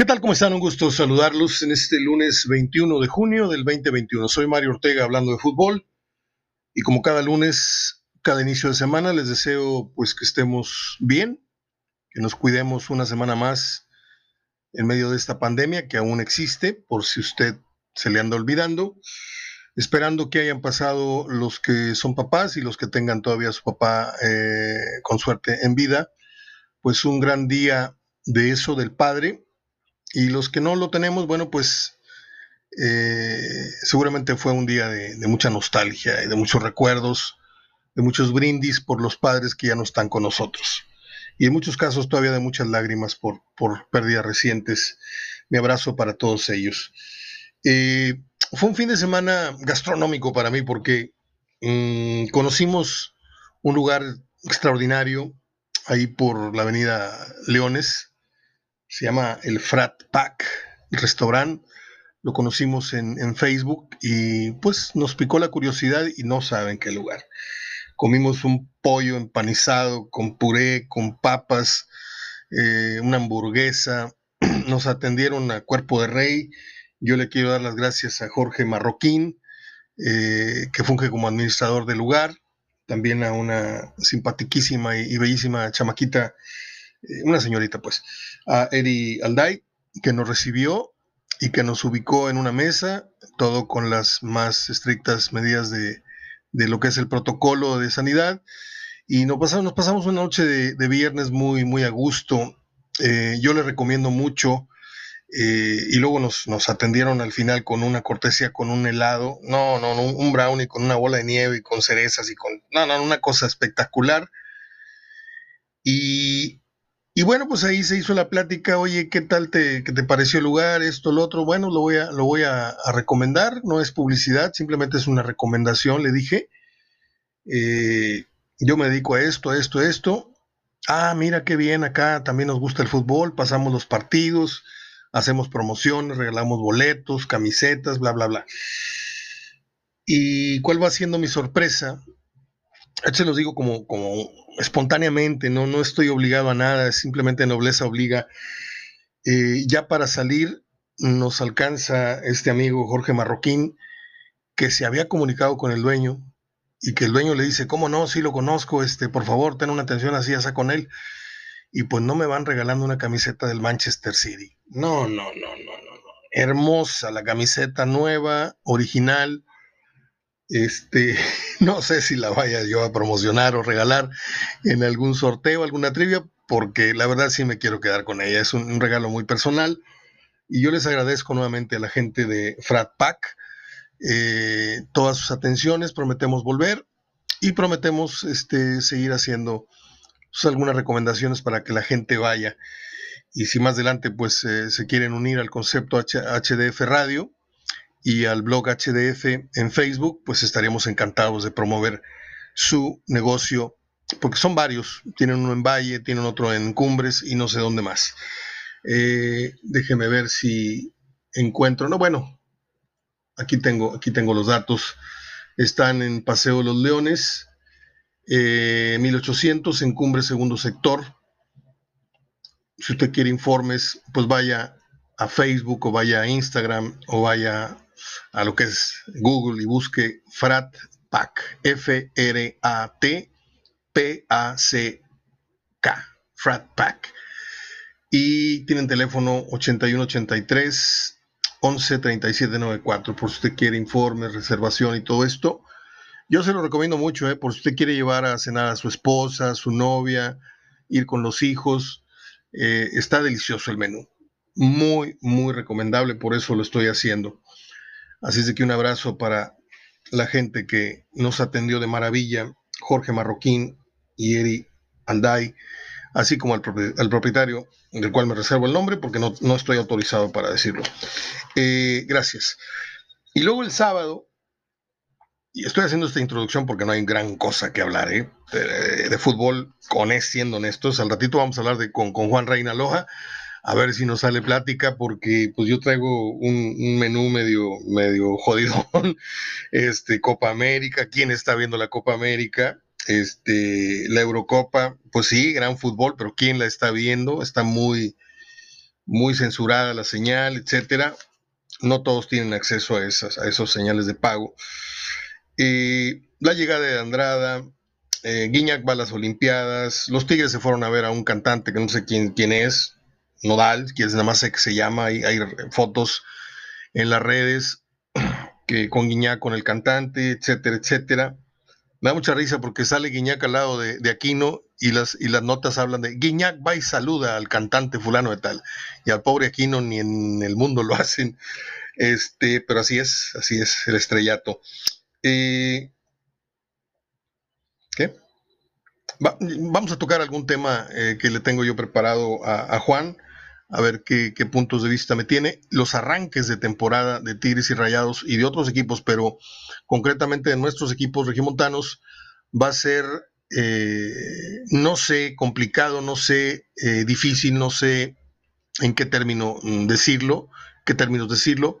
¿Qué tal? ¿Cómo están? Un gusto saludarlos en este lunes 21 de junio del 2021. Soy Mario Ortega hablando de fútbol y como cada lunes, cada inicio de semana, les deseo pues que estemos bien, que nos cuidemos una semana más en medio de esta pandemia que aún existe, por si usted se le anda olvidando, esperando que hayan pasado los que son papás y los que tengan todavía su papá eh, con suerte en vida, pues un gran día de eso del padre y los que no lo tenemos, bueno, pues eh, seguramente fue un día de, mucha nostalgia y de muchos recuerdos, de muchos brindis por los padres que ya no están con nosotros. Y en muchos casos todavía de muchas lágrimas por, por pérdidas recientes. Mi abrazo para todos ellos. Eh, fue un fin de semana gastronómico para mí porque mm, conocimos un lugar extraordinario ahí por la avenida Leones, se llama el Frat Pack, restaurante. Lo conocimos en, Facebook y pues nos picó la curiosidad y no saben qué lugar. Comimos un pollo empanizado con puré, con papas, eh, una hamburguesa. Nos atendieron a cuerpo de rey. Yo le quiero dar las gracias a Jorge Marroquín, eh, que funge como administrador del lugar. También a una simpatiquísima y bellísima chamaquita una señorita pues, a Eri Alday, que nos recibió y que nos ubicó en una mesa, todo con las más estrictas medidas de, lo que es el protocolo de sanidad. Y nos pasamos, nos pasamos una noche de, viernes muy, muy a gusto. Eh, yo le recomiendo mucho. Eh, y luego nos, nos, atendieron al final con una cortesía, con un helado. No, no, no, un brownie con una bola de nieve y con cerezas y con. No, no, una cosa espectacular. Y y bueno, pues ahí se hizo la plática, oye, ¿qué tal te, te pareció el lugar, esto, lo otro? Bueno, lo voy, a, lo voy a, recomendar, no es publicidad, simplemente es una recomendación, le dije. Eh, yo me dedico a esto, a esto, a esto. Ah, mira qué bien, acá también nos gusta el fútbol, pasamos los partidos, hacemos promociones, regalamos boletos, camisetas, bla, bla, bla. ¿Y cuál va siendo mi sorpresa? Se los digo como, como espontáneamente, ¿no? no estoy obligado a nada, simplemente nobleza obliga. Eh, ya para salir nos alcanza este amigo Jorge Marroquín, que se había comunicado con el dueño y que el dueño le dice, ¿cómo no? Sí lo conozco, este, por favor, ten una atención así, esa con él. Y pues no me van regalando una camiseta del Manchester City. No, no, no, no, no, no. Hermosa la camiseta nueva, original, este, no sé si la vaya yo a promocionar o regalar en algún sorteo, alguna trivia, porque la verdad sí me quiero quedar con ella. Es un, regalo muy personal. Y yo les agradezco nuevamente a la gente de Frat Pack eh, todas sus atenciones. Prometemos volver y prometemos este, seguir haciendo pues, algunas recomendaciones para que la gente vaya. Y si más adelante pues eh, se quieren unir al concepto HDF Radio, y al blog HDF en Facebook, pues estaríamos encantados de promover su negocio, porque son varios, tienen uno en Valle, tienen otro en Cumbres y no sé dónde más. Eh, déjeme ver si encuentro, no, bueno, aquí tengo, aquí tengo los datos, están en Paseo Los Leones, 1800 eh, en Cumbres segundo sector. Si usted quiere informes, pues vaya a Facebook o vaya a Instagram o vaya a lo que es Google y busque Frat Pack, F-R-A-T-P-A-C-K, Frat Pack. Y tienen teléfono 8183 113794 por si usted quiere informes, reservación y todo esto. Yo se lo recomiendo mucho, ¿eh? por si usted quiere llevar a cenar a su esposa, su novia, ir con los hijos. Eh, está delicioso el menú. Muy, muy recomendable, por eso lo estoy haciendo. Así es de que un abrazo para la gente que nos atendió de maravilla, Jorge Marroquín y Eri Alday, así como al, propietario, del cual me reservo el nombre porque no, estoy autorizado para decirlo. Eh, gracias. Y luego el sábado, y estoy haciendo esta introducción porque no hay gran cosa que hablar ¿eh? de, fútbol, con es siendo honestos. Al ratito vamos a hablar de, con, con Juan Reina Loja a ver si nos sale plática, porque pues yo traigo un, menú medio, medio jodidón, este, Copa América, ¿quién está viendo la Copa América? Este, la Eurocopa, pues sí, gran fútbol, pero ¿quién la está viendo? Está muy, muy censurada la señal, etcétera. No todos tienen acceso a esas a esos señales de pago. la llegada de Andrada, eh, Guiñac va a las Olimpiadas, los Tigres se fueron a ver a un cantante que no sé quién, quién es, Nodal, que es nada más que se llama, hay, hay fotos en las redes que con Guiñac, con el cantante, etcétera, etcétera. Me da mucha risa porque sale Guiñac al lado de, de, Aquino y las, y las notas hablan de Guiñac va y saluda al cantante fulano de tal. Y al pobre Aquino ni en el mundo lo hacen. Este, pero así es, así es el estrellato. Eh, ¿Qué? vamos a tocar algún tema eh, que le tengo yo preparado a, Juan, a ver qué, puntos de vista me tiene. Los arranques de temporada de Tigres y Rayados y de otros equipos, pero concretamente de nuestros equipos regimontanos, va a ser, eh, no sé, complicado, no sé, eh, difícil, no sé en qué término mm, decirlo, qué términos decirlo,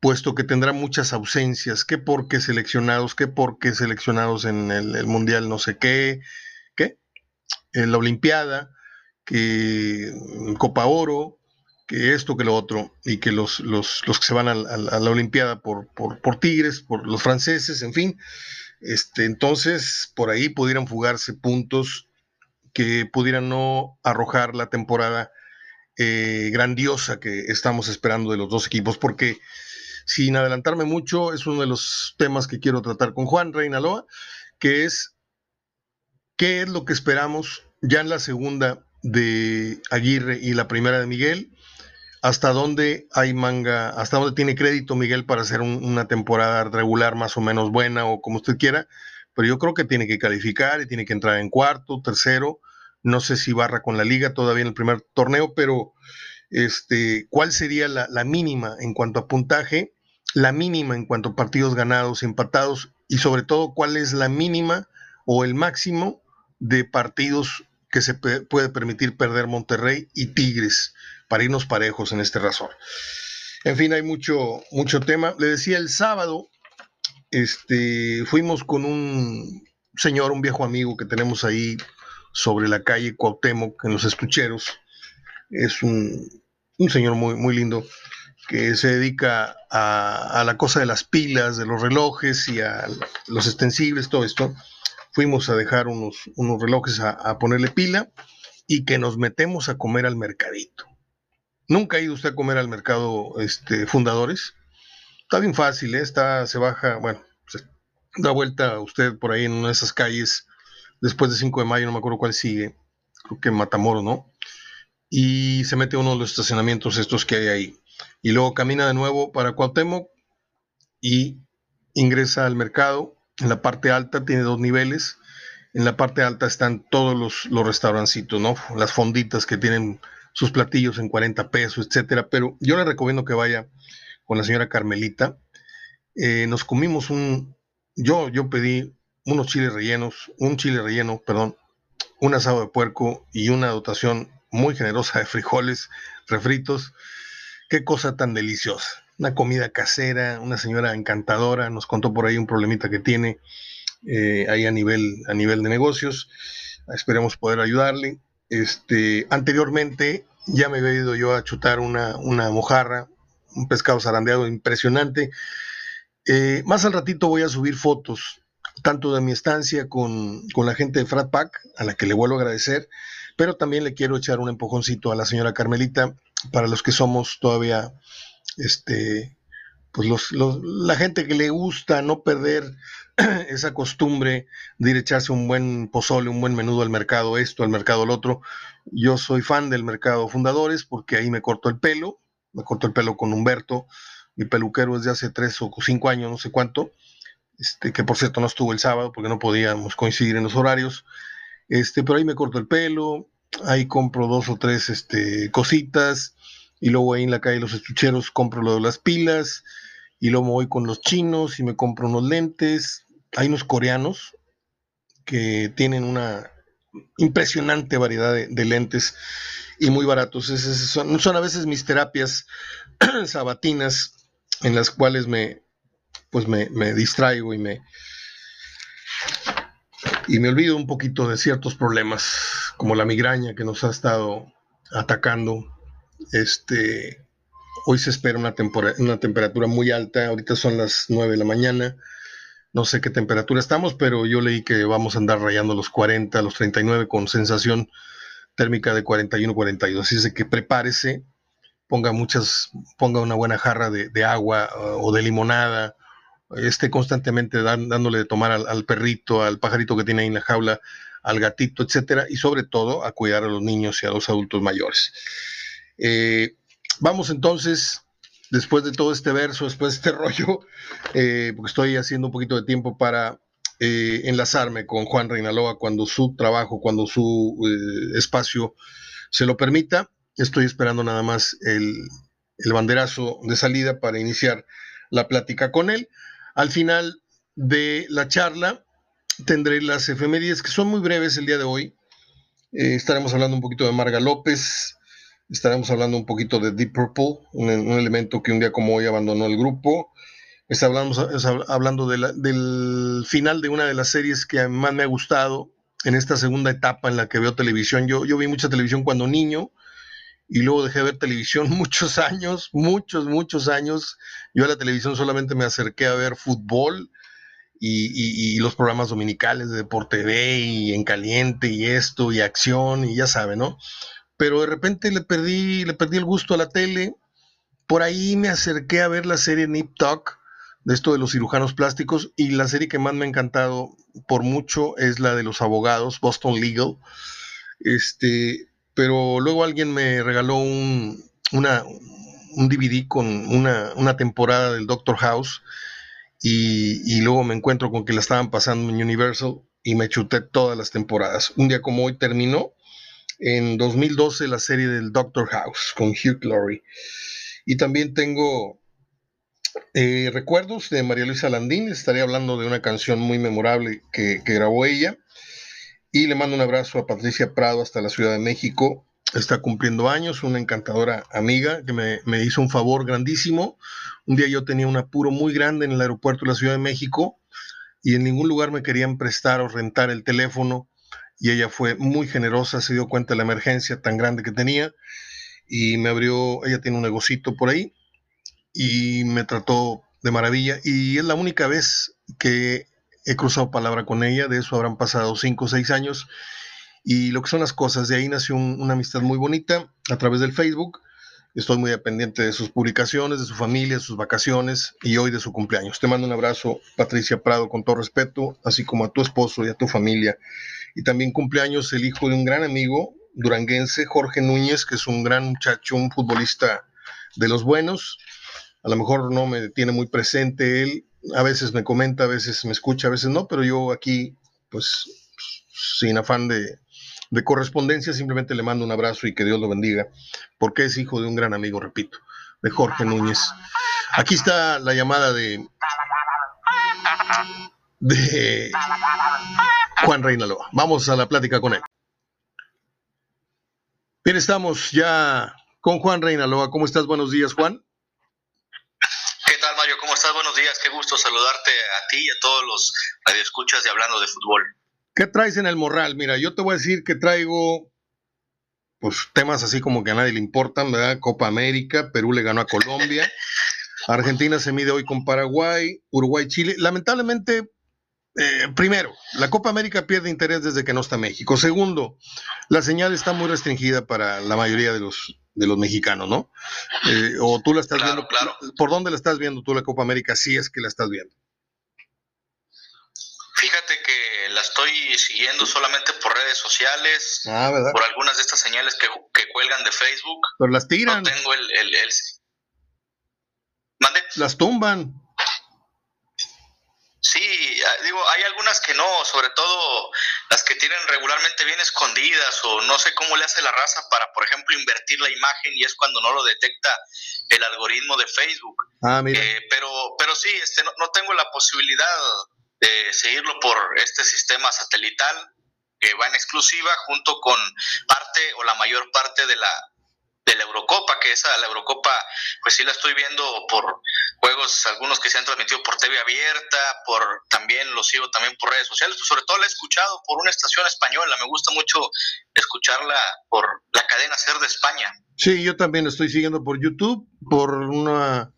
puesto que tendrá muchas ausencias, que porque seleccionados, que porque seleccionados en el, Mundial no sé qué, qué, en la Olimpiada, que Copa Oro, que esto, que lo otro, y que los, los, que se van a, la Olimpiada por, por, Tigres, por los franceses, en fin, este, entonces por ahí pudieran fugarse puntos que pudieran no arrojar la temporada eh, grandiosa que estamos esperando de los dos equipos, porque sin adelantarme mucho, es uno de los temas que quiero tratar con Juan Reinaloa, que es qué es lo que esperamos ya en la segunda de Aguirre y la primera de Miguel, hasta dónde hay manga, hasta dónde tiene crédito Miguel para hacer una temporada regular más o menos buena o como usted quiera, pero yo creo que tiene que calificar y tiene que entrar en cuarto, tercero, no sé si barra con la liga todavía en el primer torneo, pero este, cuál sería la, mínima en cuanto a puntaje, la mínima en cuanto a partidos ganados, empatados y sobre todo cuál es la mínima o el máximo de partidos que se puede permitir perder Monterrey y Tigres para irnos parejos en este razón. En fin, hay mucho, mucho tema. Le decía el sábado, este, fuimos con un señor, un viejo amigo que tenemos ahí sobre la calle Cuauhtémoc en los estucheros. Es un, un señor muy, muy lindo que se dedica a, la cosa de las pilas, de los relojes y a los extensibles, todo esto. Fuimos a dejar unos, unos relojes a, ponerle pila y que nos metemos a comer al mercadito. ¿Nunca ha ido usted a comer al mercado este, fundadores? Está bien fácil, ¿eh? Está, se baja, bueno, da vuelta usted por ahí en una de esas calles después de 5 de mayo, no me acuerdo cuál sigue, creo que Matamoro, ¿no? y se mete uno de los estacionamientos estos que hay ahí. Y luego camina de nuevo para Cuauhtémoc y ingresa al mercado. En la parte alta tiene dos niveles. En la parte alta están todos los, los restaurancitos, ¿no? Las fonditas que tienen sus platillos en 40 pesos, etcétera. Pero yo le recomiendo que vaya con la señora Carmelita. Eh, nos comimos un. Yo, yo pedí unos chiles rellenos, un chile relleno, perdón, un asado de puerco y una dotación muy generosa de frijoles refritos. Qué cosa tan deliciosa. Una comida casera, una señora encantadora, nos contó por ahí un problemita que tiene eh, ahí a nivel, a nivel de negocios. Esperemos poder ayudarle. Este, anteriormente ya me había ido yo a chutar una, una mojarra, un pescado zarandeado impresionante. Eh, más al ratito voy a subir fotos, tanto de mi estancia con, con la gente de Frat Pack, a la que le vuelvo a agradecer, pero también le quiero echar un empujoncito a la señora Carmelita, para los que somos todavía, este, pues los, la gente que le gusta no perder esa costumbre de ir a echarse un buen pozole, un buen menudo al mercado esto, al mercado el otro. Yo soy fan del mercado fundadores porque ahí me corto el pelo, me corto el pelo con Humberto, mi peluquero es de hace tres o cinco años, no sé cuánto, este, que por cierto no estuvo el sábado porque no podíamos coincidir en los horarios. Este, pero ahí me corto el pelo, ahí compro dos o tres este, cositas, y luego ahí en la calle Los Estucheros compro lo de las pilas, y luego voy con los chinos y me compro unos lentes. Hay unos coreanos que tienen una impresionante variedad de, lentes y muy baratos. son, son, a veces mis terapias sabatinas en las cuales me, pues me, me distraigo y me, y me olvido un poquito de ciertos problemas, como la migraña que nos ha estado atacando Este, hoy se espera una, una temperatura muy alta, ahorita son las 9 de la mañana, no sé qué temperatura estamos, pero yo leí que vamos a andar rayando los 40, los 39 con sensación térmica de 41, 42. Así es que prepárese, ponga muchas, ponga una buena jarra de, agua uh, o de limonada, esté constantemente dándole de tomar al, perrito, al pajarito que tiene ahí en la jaula, al gatito, etcétera, y sobre todo a cuidar a los niños y a los adultos mayores. Eh, vamos entonces después de todo este verso, después de este rollo, eh, porque estoy haciendo un poquito de tiempo para eh, enlazarme con Juan Reinaloa cuando su trabajo, cuando su eh, espacio se lo permita. Estoy esperando nada más el, banderazo de salida para iniciar la plática con él. Al final de la charla tendré las efemérides que son muy breves el día de hoy. estaremos hablando un poquito de Marga López, Estaremos hablando un poquito de Deep Purple, un, elemento que un día como hoy abandonó el grupo. Estaremos hablando del final de una de las series que más me ha gustado en esta segunda etapa en la que veo televisión. Yo, yo vi mucha televisión cuando niño y luego dejé de ver televisión muchos años, muchos, muchos años. Yo a la televisión solamente me acerqué a ver fútbol y, y, los programas dominicales de Deporte TV y En Caliente y esto y Acción y ya saben, ¿no? Pero de repente le perdí, le perdí el gusto a la tele. Por ahí me acerqué a ver la serie Nip Talk, de esto de los cirujanos plásticos, y la serie que más me ha encantado por mucho es la de los abogados, Boston Legal. Este, pero luego alguien me regaló un, una, un DVD con una, una, temporada del Doctor House, y, y luego me encuentro con que la estaban pasando en Universal y me chuté todas las temporadas. Un día como hoy terminó en 2012 la serie del Doctor House con Hugh Laurie. Y también tengo eh, recuerdos de María Luisa Landín. Estaré hablando de una canción muy memorable que, grabó ella. Y le mando un abrazo a Patricia Prado hasta la Ciudad de México. Está cumpliendo años, una encantadora amiga que me, me hizo un favor grandísimo. Un día yo tenía un apuro muy grande en el aeropuerto de la Ciudad de México y en ningún lugar me querían prestar o rentar el teléfono y ella fue muy generosa, se dio cuenta de la emergencia tan grande que tenía y me abrió, ella tiene un negocito por ahí y me trató de maravilla y es la única vez que he cruzado palabra con ella, de eso habrán pasado cinco o seis años y lo que son las cosas, de ahí nació una amistad muy bonita a través del Facebook. Estoy muy pendiente de sus publicaciones, de su familia, de sus vacaciones y hoy de su cumpleaños. Te mando un abrazo, Patricia Prado, con todo respeto, así como a tu esposo y a tu familia y también cumpleaños el hijo de un gran amigo duranguense, Jorge Núñez, que es un gran muchacho, un futbolista de los buenos. A lo mejor no me tiene muy presente él, a veces me comenta, a veces me escucha, a veces no, pero yo aquí, pues, sin afán de, de correspondencia, simplemente le mando un abrazo y que Dios lo bendiga, porque es hijo de un gran amigo, repito, de Jorge Núñez. Aquí está la llamada de de Juan Reinaloa. Vamos a la plática con él. Bien, estamos ya con Juan Reinaloa. ¿Cómo estás? Buenos días, Juan. ¿Qué tal, Mario? ¿Cómo estás? Buenos días. Qué gusto saludarte a ti y a todos los radioescuchas de Hablando de Fútbol. ¿Qué traes en el morral? Mira, yo te voy a decir que traigo pues temas así como que a nadie le importan, ¿verdad? Copa América, Perú le ganó a Colombia, Argentina se mide hoy con Paraguay, Uruguay, Chile. Lamentablemente, eh, primero, la Copa América pierde interés desde que no está México. Segundo, la señal está muy restringida para la mayoría de los, de los mexicanos, ¿no? Eh, o tú la estás viendo. Claro. ¿Por dónde la estás viendo tú la Copa América? Si es que la estás viendo. Fíjate que la estoy siguiendo solamente por redes sociales, ah, por algunas de estas señales que, cuelgan de Facebook. Pero las tiran. No tengo el... el, el... ¿Mande? Las tumban. Sí, ah, digo, hay algunas que no, sobre todo las que tienen regularmente bien escondidas o no sé cómo le hace la raza para, por ejemplo, invertir la imagen y es cuando no lo detecta el algoritmo de Facebook. Ah, mira. Eh, pero, pero sí, este, no, no tengo la posibilidad de seguirlo por este sistema satelital que va en exclusiva junto con parte o la mayor parte de la de la Eurocopa, que esa, la Eurocopa, pues sí la estoy viendo por juegos, algunos que se han transmitido por TV abierta, por también lo sigo también por redes sociales, pues sobre todo la he escuchado por una estación española, me gusta mucho escucharla por la cadena Ser de España. Sí, yo también estoy siguiendo por YouTube, por una, ah,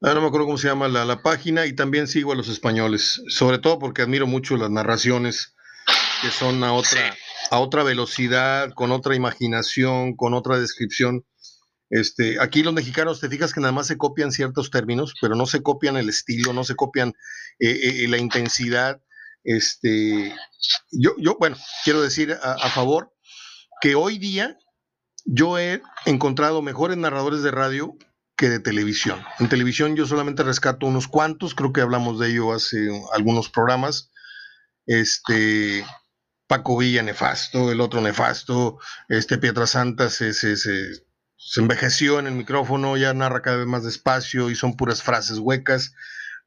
no me acuerdo cómo se llama la, la página, y también sigo a los españoles, sobre todo porque admiro mucho las narraciones que son a otra, a otra velocidad, con otra imaginación, con otra descripción. Este, aquí los mexicanos, te fijas que nada más se copian ciertos términos, pero no se copian el estilo, no se copian eh, eh, la intensidad. Este, yo, yo, bueno, quiero decir a, a, favor que hoy día yo he encontrado mejores narradores de radio que de televisión. En televisión yo solamente rescato unos cuantos, creo que hablamos de ello hace algunos programas. Este, Paco Villa nefasto, el otro nefasto, este Pietrasanta se, se, se, se, envejeció en el micrófono, ya narra cada vez más despacio y son puras frases huecas,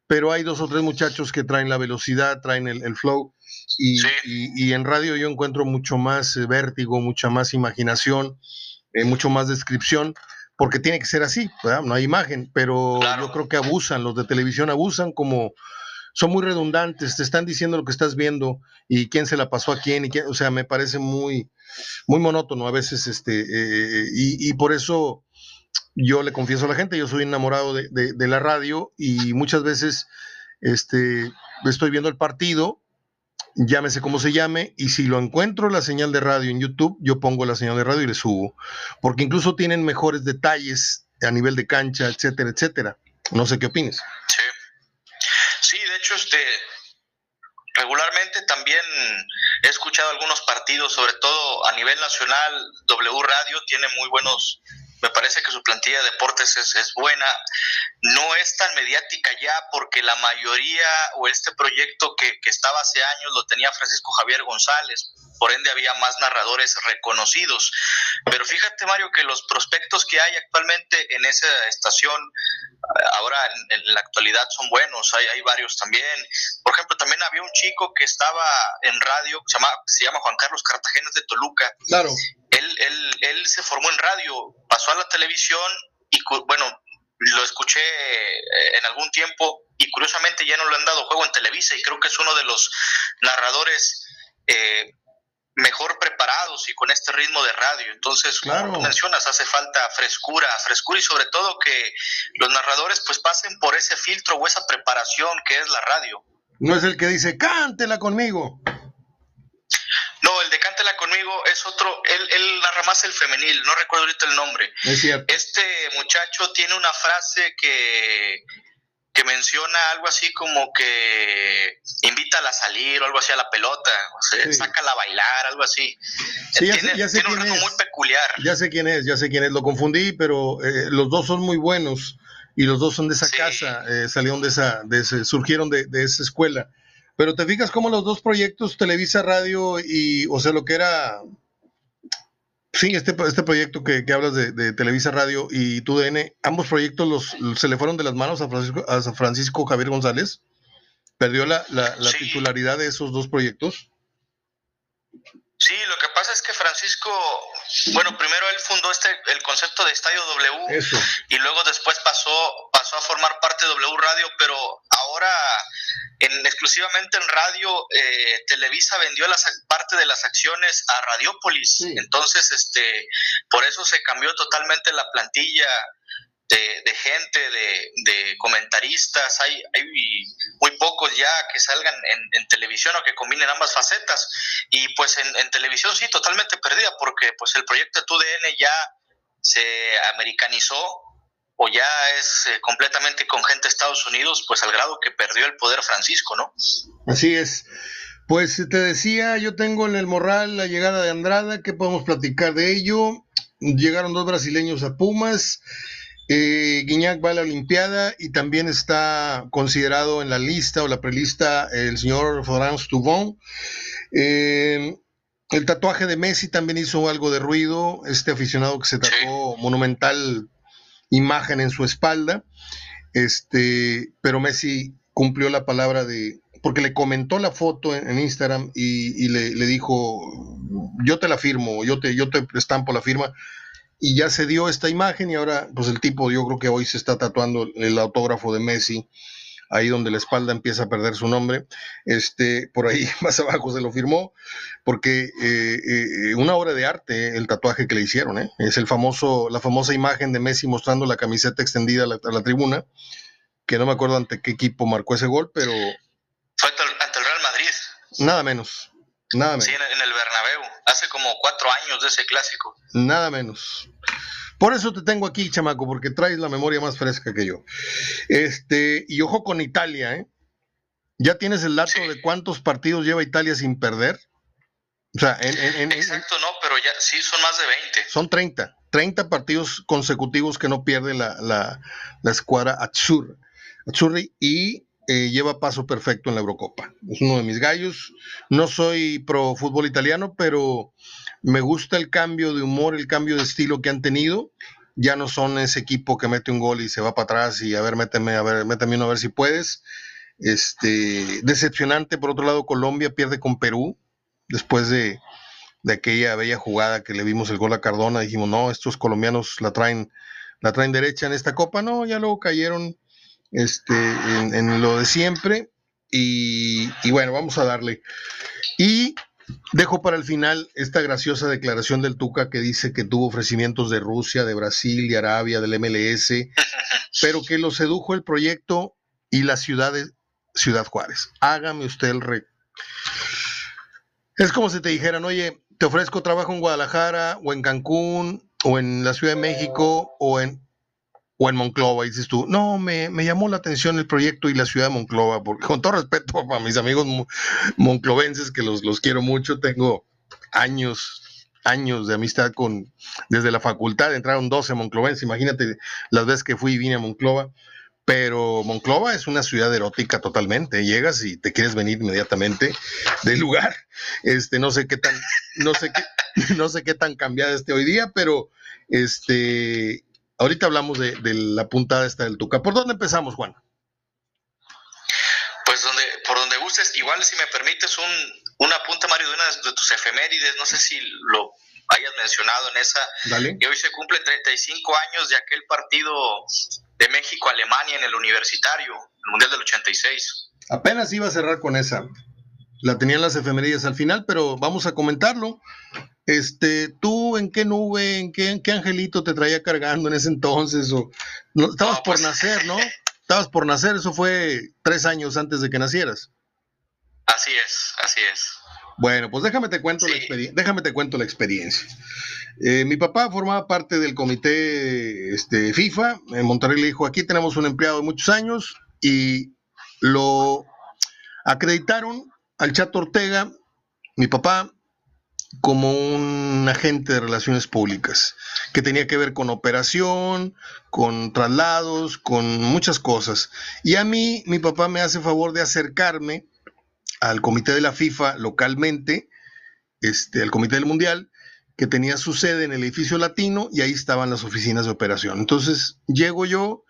pero hay dos o tres muchachos que traen la velocidad, traen el, el flow y, sí. y, y, en radio yo encuentro mucho más eh, vértigo, mucha más imaginación, eh, mucho más descripción, porque tiene que ser así, ¿verdad? no hay imagen, pero claro. yo creo que abusan, los de televisión abusan como son muy redundantes, te están diciendo lo que estás viendo y quién se la pasó a quién, y quién, o sea, me parece muy, muy monótono a veces, este, eh, y, y, por eso yo le confieso a la gente, yo soy enamorado de, de, de, la radio y muchas veces este, estoy viendo el partido, llámese como se llame, y si lo encuentro la señal de radio en YouTube, yo pongo la señal de radio y le subo, porque incluso tienen mejores detalles a nivel de cancha, etcétera, etcétera. No sé qué opinas. Sí. Hecho, este, regularmente también he escuchado algunos partidos, sobre todo a nivel nacional, W Radio tiene muy buenos, me parece que su plantilla de deportes es, es buena, no es tan mediática ya porque la mayoría o este proyecto que, que estaba hace años lo tenía Francisco Javier González, por ende había más narradores reconocidos. Pero fíjate, Mario, que los prospectos que hay actualmente en esa estación, ahora en, la actualidad son buenos, hay, hay, varios también. Por ejemplo, también había un chico que estaba en radio, se llama, se llama Juan Carlos Cartagenes de Toluca. Claro. Él, se formó en radio, pasó a la televisión y, bueno, lo escuché en algún tiempo y curiosamente ya no le han dado juego en Televisa y creo que es uno de los narradores eh, mejor preparados y con este ritmo de radio. Entonces, claro. como mencionas, hace falta frescura, frescura y sobre todo que los narradores pues pasen por ese filtro o esa preparación que es la radio. No es el que dice, cántela conmigo. No, el de Cántela conmigo es otro, él, él narra más el femenil, no recuerdo ahorita el nombre. Es cierto. Este muchacho tiene una frase que, que menciona algo así como que invítala a salir o algo así a la pelota, o sea, sí. sácala a bailar, algo así. Sí, ya tiene, sé, ya sé tiene un es. muy peculiar. Ya sé quién es, ya sé quién es, lo confundí, pero eh, los dos son muy buenos y los dos son de esa sí. casa, eh, salieron de esa, de ese, surgieron de, de esa escuela. Pero te fijas cómo los dos proyectos, Televisa Radio y, o sea, lo que era, sí, este, este proyecto que, que hablas de, de, Televisa Radio y TUDN, ambos proyectos los, se le fueron de las manos a Francisco, a Francisco Javier González. Perdió la, la, la sí. titularidad de esos dos proyectos. Sí, lo que pasa es que Francisco, bueno, primero él fundó este el concepto de Estadio W Eso. y luego después pasó pasó a formar parte de W Radio, pero ahora en exclusivamente en radio eh, Televisa vendió las parte de las acciones a Radiopolis, sí. entonces este por eso se cambió totalmente la plantilla de, de gente, de, de, comentaristas, hay, hay muy pocos ya que salgan en, en, televisión o que combinen ambas facetas. Y pues en, en, televisión sí, totalmente perdida, porque pues el proyecto de TUDN ya se americanizó o ya es eh, completamente con gente de Estados Unidos, pues al grado que perdió el poder Francisco, ¿no? Así es. Pues te decía, yo tengo en el Morral la llegada de Andrada, que podemos platicar de ello? Llegaron dos brasileños a Pumas. Eh, Guiñac va a la Olimpiada y también está considerado en la lista o la prelista el señor Florence Tubón. Eh, el tatuaje de Messi también hizo algo de ruido. Este aficionado que se tatuó sí. monumental imagen en su espalda. Este, pero Messi cumplió la palabra de. Porque le comentó la foto en, Instagram y, y le, le, dijo: Yo te la firmo, yo te, yo te estampo la firma y ya se dio esta imagen y ahora pues el tipo yo creo que hoy se está tatuando el autógrafo de Messi ahí donde la espalda empieza a perder su nombre, este, por ahí más abajo se lo firmó, porque eh, eh, una obra de arte el tatuaje que le hicieron, ¿eh? es el famoso, la famosa imagen de Messi mostrando la camiseta extendida a la, tribuna, que no me acuerdo ante qué equipo marcó ese gol, pero... Fue ante el Real Madrid. Nada menos. Nada menos. Sí, en el Bernabéu, hace como cuatro años de ese clásico. Nada menos. Por eso te tengo aquí, chamaco, porque traes la memoria más fresca que yo. Este, y ojo con Italia, ¿eh? ¿Ya tienes el dato de cuántos partidos lleva Italia sin perder? O sea, en, Exacto, no, pero ya sí son más de 20. Son 30. 30 partidos consecutivos que no pierde la, la, la escuadra Azzurri. y eh, lleva paso perfecto en la Eurocopa. Es uno de mis gallos. No soy pro fútbol italiano, pero me gusta el cambio de humor, el cambio de estilo que han tenido. Ya no son ese equipo que mete un gol y se va para atrás y a ver, méteme, a ver, méteme uno a ver si puedes. Este, decepcionante, por otro lado, Colombia pierde con Perú después de, aquella bella jugada que le vimos el gol a Cardona. Dijimos, no, estos colombianos la traen, la traen derecha en esta copa. No, ya luego cayeron este, en, lo de siempre. Y, y, bueno, vamos a darle. Y Dejo para el final esta graciosa declaración del Tuca que dice que tuvo ofrecimientos de Rusia, de Brasil, de Arabia, del MLS, pero que lo sedujo el proyecto y la ciudad de Ciudad Juárez. Hágame usted el re. Es como si te dijeran, oye, te ofrezco trabajo en Guadalajara o en Cancún o en la Ciudad de México o en o en Monclova, dices tú, no, me, llamó la atención el proyecto y la ciudad de Monclova, porque con todo respeto a mis amigos monclovenses, que los, los quiero mucho, tengo años, años de amistad con, desde la facultad, entraron 12 monclovenses, imagínate las veces que fui y vine a Monclova, pero Monclova es una ciudad erótica totalmente, llegas y te quieres venir inmediatamente del lugar, este, no sé qué tan, no sé qué, no sé qué tan cambiada esté hoy día, pero este, ahorita hablamos de, la puntada esta del Tuca. ¿Por dónde empezamos, Juan? Pues donde, por donde gustes, igual si me permites un, una punta, Mario, de una de tus efemérides, no sé si lo hayas mencionado en esa, Dale. y hoy se cumplen 35 años de aquel partido de México-Alemania en el universitario, el Mundial del 86. Apenas iba a cerrar con esa. La tenían las efemérides al final, pero vamos a comentarlo. Este, ¿tú en qué nube, en qué, qué angelito te traía cargando en ese entonces? O, no, estabas por pues, nacer, ¿no? Estabas por nacer, eso fue tres años antes de que nacieras. Así es, así es. Bueno, pues déjame te cuento, la, déjame te cuento la experiencia. Eh, mi papá formaba parte del comité este, FIFA. En Monterrey le dijo, aquí tenemos un empleado de muchos años y lo acreditaron al Chato Ortega, mi papá, como un agente de relaciones públicas, que tenía que ver con operación, con traslados, con muchas cosas. Y a mí, mi papá me hace favor de acercarme al comité de la FIFA localmente, este, al comité del Mundial, que tenía su sede en el edificio latino y ahí estaban las oficinas de operación. Entonces llego yo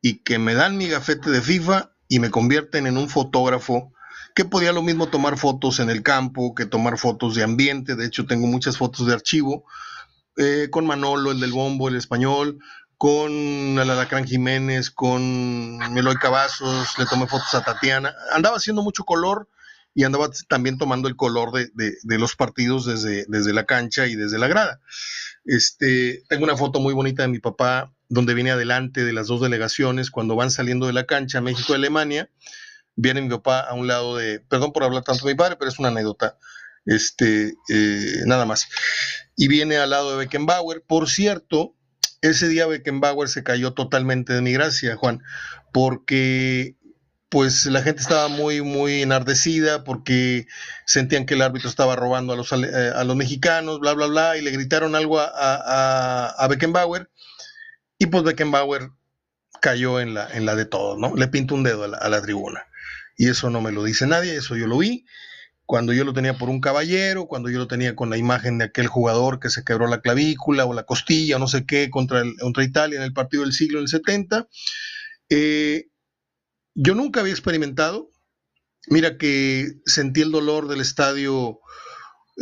y que me dan mi gafete de FIFA y me convierten en un fotógrafo que podía lo mismo tomar fotos en el campo que tomar fotos de ambiente. De hecho, tengo muchas fotos de archivo eh, con Manolo, el del bombo, el español, con el Alacrán Jiménez, con Meloy Cavazos, le tomé fotos a Tatiana. Andaba haciendo mucho color y andaba también tomando el color de, los partidos desde, desde, la cancha y desde la grada. Este, tengo una foto muy bonita de mi papá donde viene adelante de las dos delegaciones cuando van saliendo de la cancha México y Alemania viene mi papá a un lado de, perdón por hablar tanto de mi padre, pero es una anécdota, este, eh, nada más. Y viene al lado de Beckenbauer. Por cierto, ese día Beckenbauer se cayó totalmente de mi gracia, Juan, porque pues la gente estaba muy, muy enardecida porque sentían que el árbitro estaba robando a los, eh, a los mexicanos, bla, bla, bla, y le gritaron algo a, a, Beckenbauer. Y pues Beckenbauer cayó en la, en la de todos, ¿no? Le pintó un dedo a la tribuna. Y eso no me lo dice nadie, eso yo lo vi cuando yo lo tenía por un caballero, cuando yo lo tenía con la imagen de aquel jugador que se quebró la clavícula o la costilla o no sé qué contra, el, contra Italia en el partido del siglo del 70. Eh, yo nunca había experimentado, mira que sentí el dolor del estadio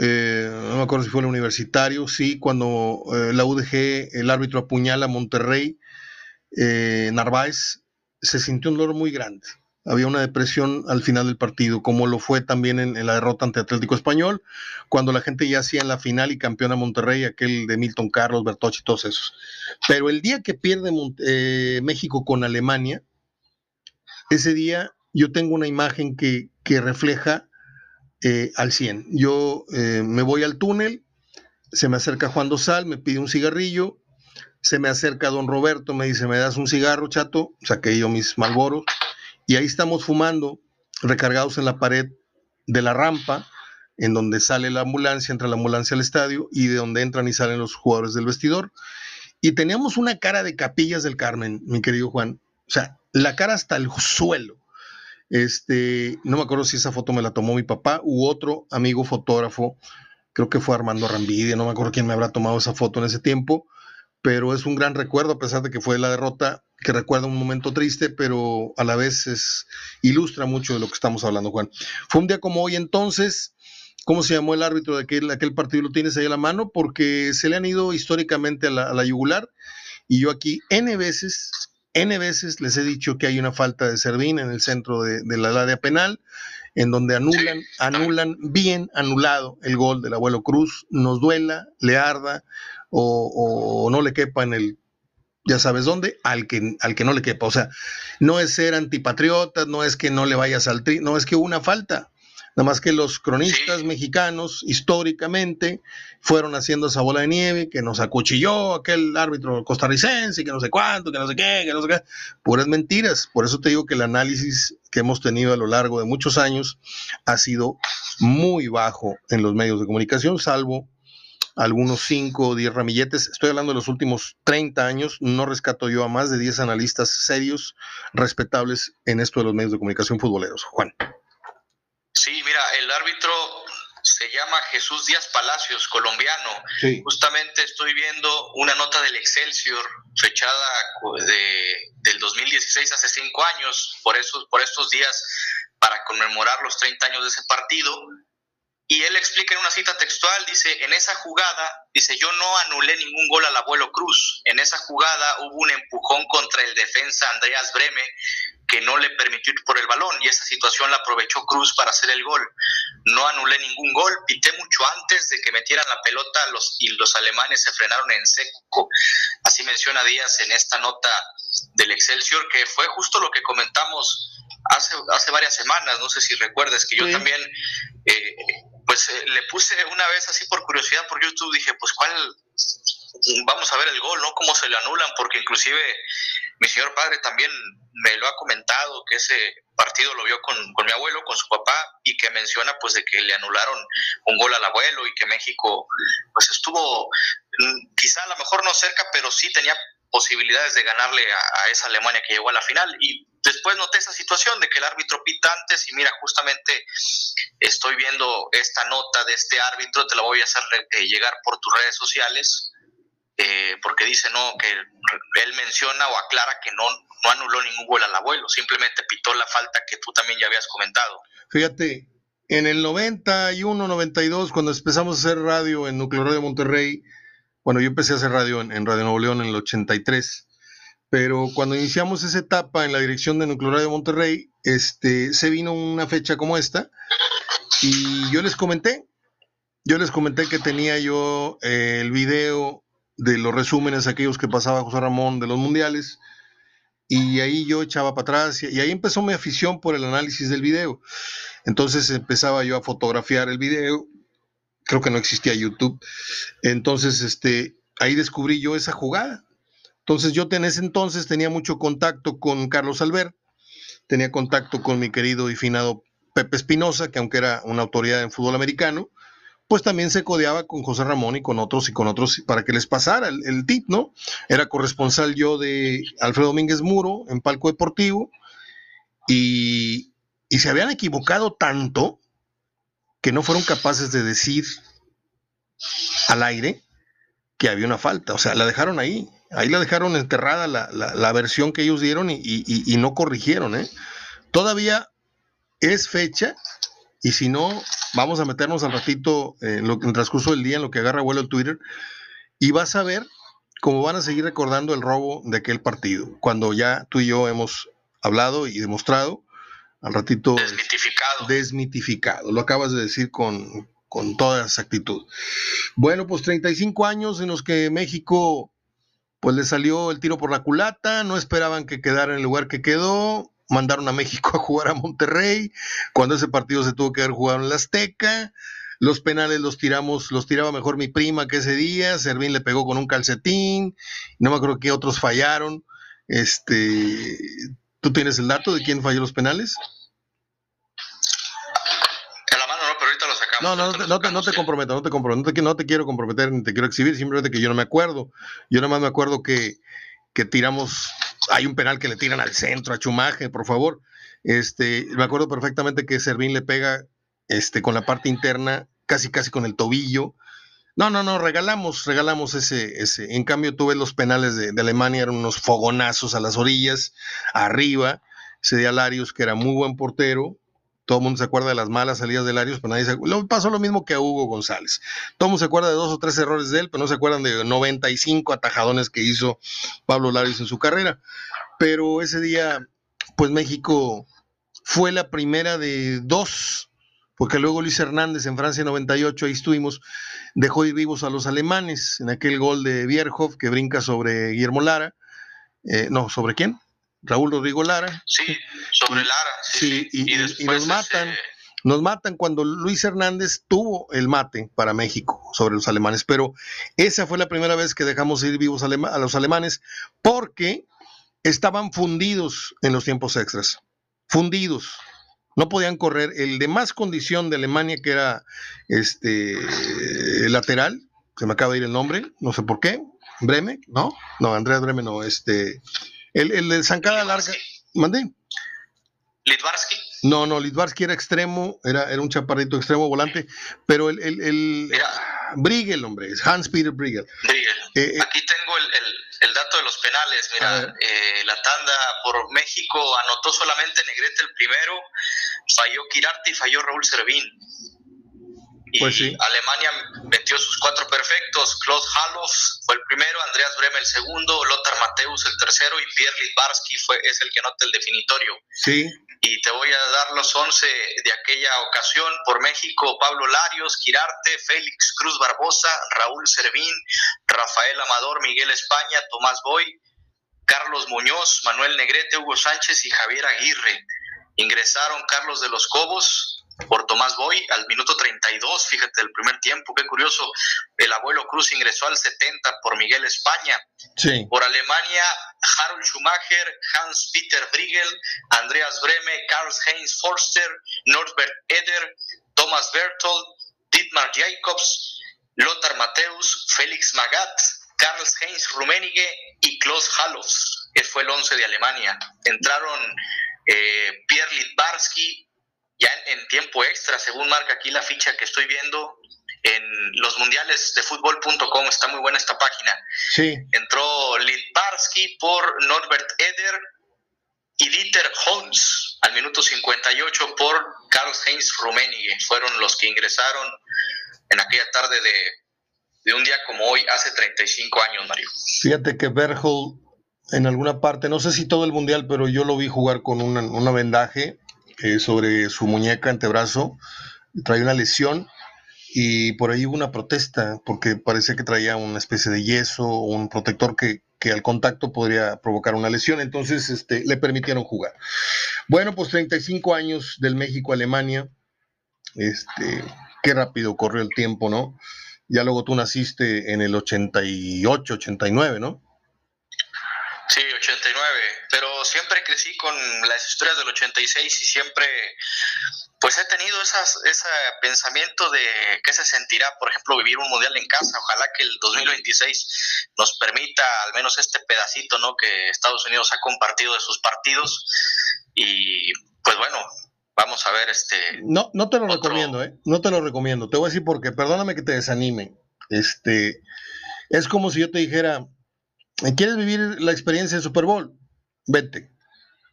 eh, no me acuerdo si fue el universitario, sí, cuando eh, la UDG, el árbitro apuñala a Monterrey, Narváez, se sintió un dolor muy grande. Había una depresión al final del partido, como lo fue también en, la derrota ante Atlético Español, cuando la gente ya hacía en la final y campeona Monterrey, aquel de Milton Carlos, Bertochi, todos esos. Pero el día que pierde México con Alemania, ese día yo tengo una imagen que, que refleja eh, al 100. Yo eh, me voy al túnel, se me acerca Juan Dosal, me pide un cigarrillo, se me acerca don Roberto, me dice, ¿me das un cigarro, chato? Saqué yo mis malboros, y ahí estamos fumando, recargados en la pared de la rampa, en donde sale la ambulancia, entra la ambulancia al estadio, y de donde entran y salen los jugadores del vestidor. Y teníamos una cara de capillas del Carmen, mi querido Juan. O sea, la cara hasta el suelo. Este, no me acuerdo si esa foto me la tomó mi papá u otro amigo fotógrafo, creo que fue Armando Rambidia, no me acuerdo quién me habrá tomado esa foto en ese tiempo, pero es un gran recuerdo, a pesar de que fue la derrota, que recuerda un momento triste, pero a la vez es, ilustra mucho de lo que estamos hablando, Juan. Fue un día como hoy entonces, ¿cómo se llamó el árbitro de aquel, aquel partido? Lo tienes ahí a la mano, porque se le han ido históricamente a la, a la yugular, y yo aquí N veces N veces les he dicho que hay una falta de Servín en el centro de, la área penal, en donde anulan, anulan bien anulado el gol del abuelo Cruz, nos duela, le arda o, no le quepa en el ya sabes dónde, al que, al que no le quepa. O sea, no es ser antipatriota, no es que no le vayas al tri, no es que hubo una falta. Nada más que los cronistas mexicanos históricamente fueron haciendo esa bola de nieve que nos acuchilló aquel árbitro costarricense, que no sé cuánto, que no sé qué, que no sé qué. Puras mentiras. Por eso te digo que el análisis que hemos tenido a lo largo de muchos años ha sido muy bajo en los medios de comunicación, salvo algunos 5 o 10 ramilletes. Estoy hablando de los últimos 30 años. No rescato yo a más de 10 analistas serios, respetables en esto de los medios de comunicación futboleros. Juan. Sí, mira, el árbitro se llama Jesús Díaz Palacios, colombiano. Justamente estoy viendo una nota del Excelsior fechada de, del 2016, hace cinco años, por, esos, por estos días, para conmemorar los 30 años de ese partido. Y él explica en una cita textual, dice, en esa jugada, dice, yo no anulé ningún gol al abuelo Cruz. En esa jugada hubo un empujón contra el defensa Andreas Breme que no le permitió ir por el balón y esa situación la aprovechó Cruz para hacer el gol. No anulé ningún gol, pité mucho antes de que metieran la pelota los, y los alemanes se frenaron en seco. Así menciona Díaz en esta nota del Excelsior, que fue justo lo que comentamos hace, hace varias semanas, no sé si recuerdas, que yo también, eh, pues eh, le puse una vez así por curiosidad por YouTube, dije, pues cuál, vamos a ver el gol, ¿no? Cómo se le anulan, porque inclusive mi señor padre también me lo ha comentado, que ese partido lo vio con, mi abuelo, con su papá, y que menciona pues de que le anularon un gol al abuelo y que México pues estuvo mm, quizá a lo mejor no cerca, pero sí tenía posibilidades de ganarle a, esa Alemania que llegó a la final. Y después noté esa situación de que el árbitro pita antes y mira, justamente estoy viendo esta nota de este árbitro, te la voy a hacer eh, llegar por tus redes sociales eh, porque dice no que él menciona o aclara que no, no anuló ningún gol al abuelo, simplemente pitó la falta que tú también ya habías comentado. Fíjate, en el 91, 92, cuando empezamos a hacer radio en Núcleo Radio Monterrey, bueno, yo empecé a hacer radio en, Radio Nuevo León en el 83, pero cuando iniciamos esa etapa en la dirección de Núcleo Radio Monterrey, este, se vino una fecha como esta y yo les comenté, yo les comenté que tenía yo eh, el video de los resúmenes aquellos que pasaba José Ramón de los mundiales. Y ahí yo echaba para atrás y ahí empezó mi afición por el análisis del video. Entonces empezaba yo a fotografiar el video. Creo que no existía YouTube. Entonces, este, ahí descubrí yo esa jugada. Entonces yo en ese entonces tenía mucho contacto con Carlos Albert, tenía contacto con mi querido y finado Pepe Espinosa, que aunque era una autoridad en fútbol americano, pues también se codeaba con José Ramón y con otros y con otros para que les pasara el, tip, ¿no? Era corresponsal yo de Alfredo Domínguez Muro en Palco Deportivo y, y se habían equivocado tanto que no fueron capaces de decir al aire que había una falta, o sea, la dejaron ahí, ahí la dejaron enterrada la, la, versión que ellos dieron y, y, y no corrigieron, ¿eh? Todavía es fecha y si no, vamos a meternos al ratito en, lo, en el transcurso del día, en lo que agarra vuelo el Twitter, y vas a ver cómo van a seguir recordando el robo de aquel partido, cuando ya tú y yo hemos hablado y demostrado, al ratito... Desmitificado. Desmitificado, lo acabas de decir con, con toda exactitud. Bueno, pues 35 años en los que México pues le salió el tiro por la culata, no esperaban que quedara en el lugar que quedó, mandaron a México a jugar a Monterrey, cuando ese partido se tuvo que haber jugado en la Azteca, los penales los tiramos, los tiraba mejor mi prima que ese día, Servín le pegó con un calcetín, no me acuerdo que otros fallaron, este, ¿tú tienes el dato de quién falló los penales? No, no, no, te, no te comprometo, no te comprometo, no te, quiero comprometer ni te quiero exhibir, simplemente que yo no me acuerdo. Yo nada más me acuerdo que, que tiramos, hay un penal que le tiran al centro, a Chumaje, por favor. Este, me acuerdo perfectamente que Servín le pega este, con la parte interna, casi casi con el tobillo. No, no, no, regalamos, regalamos ese, ese. En cambio, tú ves los penales de, Alemania, eran unos fogonazos a las orillas, arriba. Ese de Alarios, que era muy buen portero, todo el mundo se acuerda de las malas salidas de Larios, pero nadie se Lo pasó lo mismo que a Hugo González. Todo el mundo se acuerda de dos o tres errores de él, pero no se acuerdan de 95 atajadones que hizo Pablo Larios en su carrera. Pero ese día, pues México fue la primera de dos, porque luego Luis Hernández en Francia 98, ahí estuvimos, dejó ir vivos a los alemanes en aquel gol de Bierhoff que brinca sobre Guillermo Lara. Eh, no, ¿sobre quién? Raúl Rodrigo Lara. Sí, sobre Lara. Sí, Y, nos matan. Nos matan cuando Luis Hernández tuvo el mate para México sobre los alemanes, pero esa fue la primera vez que dejamos ir vivos a los alemanes porque estaban fundidos en los tiempos extras, fundidos, no podían correr. El de más condición de Alemania, que era este lateral, se me acaba de ir el nombre, no sé por qué, Breme, ¿no? No, Andrea Breme no, este, el, el de zancada larga. ¿Mandé? ¿Litvarsky? No, no, Litvarsky era extremo, era, era un chaparrito extremo volante, pero el, el, el Briegel, hombre, es Hans Peter Briegel. Briegel. Eh, eh, Aquí tengo el, el, dato de los penales. Mira, eh, la tanda por México anotó solamente Negrete el primero, falló Kirarte y falló Raúl Servín. Y pues sí. Alemania metió sus cuatro perfectos. Claude Halof fue el primero, Andreas Breme el segundo, Lothar Mateus el tercero y Pierre Litvarsky fue, es el que anota el definitorio. Sí. Y te voy a dar los once de aquella ocasión. Por México, Pablo Larios, Quirarte, Félix Cruz Barbosa, Raúl Servín, Rafael Amador, Miguel España, Tomás Boy, Carlos Muñoz, Manuel Negrete, Hugo Sánchez y Javier Aguirre. Ingresaron Carlos de los Cobos, por Tomás Boy al minuto 32, fíjate, el primer tiempo, qué curioso. El abuelo Cruz ingresó al 70 por Miguel España. Sí. Por Alemania, Harold Schumacher, Hans-Peter Briegel, Andreas Breme, Karl-Heinz Forster, Norbert Eder, Thomas Berthold, Dietmar Jacobs, Lothar Mateus, Félix Magat, Karl-Heinz Rummenigge y Klaus Hallos, que fue el 11 de Alemania. Entraron eh, Pierre Litvarsky, ya en, tiempo extra, según marca aquí la ficha que estoy viendo en los mundiales de fútbol.com, está muy buena esta página. Sí. Entró Litbarski por Norbert Eder y Dieter Holmes al minuto 58 por Karl Heinz Rummenigge. Fueron los que ingresaron en aquella tarde de, de un día como hoy, hace 35 años, Mario. Fíjate que Berhold en alguna parte, no sé si todo el mundial, pero yo lo vi jugar con una, una vendaje eh, sobre su muñeca, antebrazo, traía una lesión y por ahí hubo una protesta porque parecía que traía una especie de yeso un protector que, al contacto podría provocar una lesión, entonces este, le permitieron jugar. Bueno, pues 35 años del México-Alemania, este, qué rápido corrió el tiempo, ¿no? Ya luego tú naciste en el 88, 89, ¿no? Sí, 89, pero siempre crecí con las historias del 86 y siempre pues he tenido esas, ese pensamiento de qué se sentirá, por ejemplo, vivir un mundial en casa. Ojalá que el 2026 nos permita al menos este pedacito, ¿no? Que Estados Unidos ha compartido de sus partidos y pues bueno, vamos a ver este. No, no te lo recomiendo, ¿eh? No te lo recomiendo. Te voy a decir porque, perdóname que te desanime. Este, es como si yo te dijera, ¿Quieres vivir la experiencia de Super Bowl? Vete.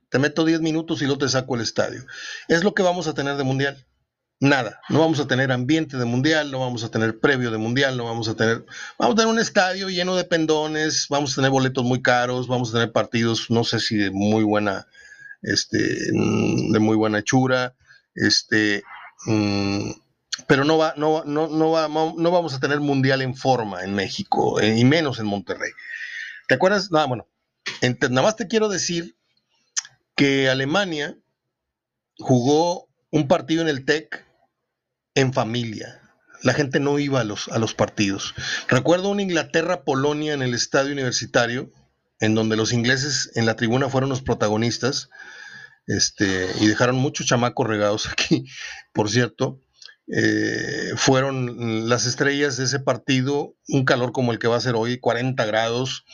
Te meto 10 minutos y luego te saco el estadio. Es lo que vamos a tener de mundial. Nada, no vamos a tener ambiente de mundial, no vamos a tener previo de mundial, no vamos a tener, vamos a tener un estadio lleno de pendones, vamos a tener boletos muy caros, vamos a tener partidos, no sé si de muy buena, este, de muy buena hechura, este, mm, pero no va, no, no, no, va, no vamos a tener mundial en forma en México, eh, y menos en Monterrey. ¿Te acuerdas? Nada, bueno, nada más te quiero decir que Alemania jugó un partido en el TEC en familia. La gente no iba a los, a los partidos. Recuerdo una Inglaterra-Polonia en el estadio universitario, en donde los ingleses en la tribuna fueron los protagonistas, este, y dejaron muchos chamacos regados aquí, por cierto. Eh, fueron las estrellas de ese partido, un calor como el que va a ser hoy, 40 grados,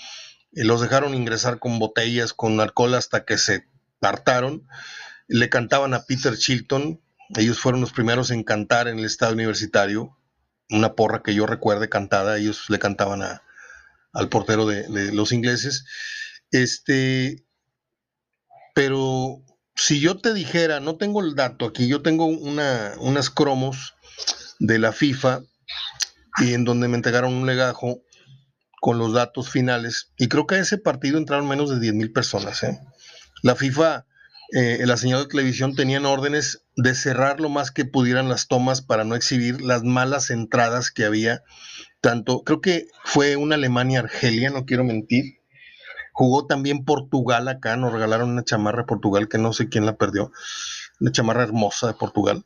los dejaron ingresar con botellas, con alcohol hasta que se hartaron. Le cantaban a Peter Chilton, ellos fueron los primeros en cantar en el estado universitario, una porra que yo recuerde cantada, ellos le cantaban a, al portero de, los ingleses. Este, pero si yo te dijera, no tengo el dato aquí, yo tengo una, unas cromos de la FIFA y en donde me entregaron un legajo con los datos finales y creo que a ese partido entraron menos de 10 mil personas. ¿eh? La FIFA eh, la señal de televisión tenían órdenes de cerrar lo más que pudieran las tomas para no exhibir las malas entradas que había. Tanto, creo que fue una Alemania-Argelia, no quiero mentir. Jugó también Portugal acá, nos regalaron una chamarra de Portugal que no sé quién la perdió. Una chamarra hermosa de Portugal,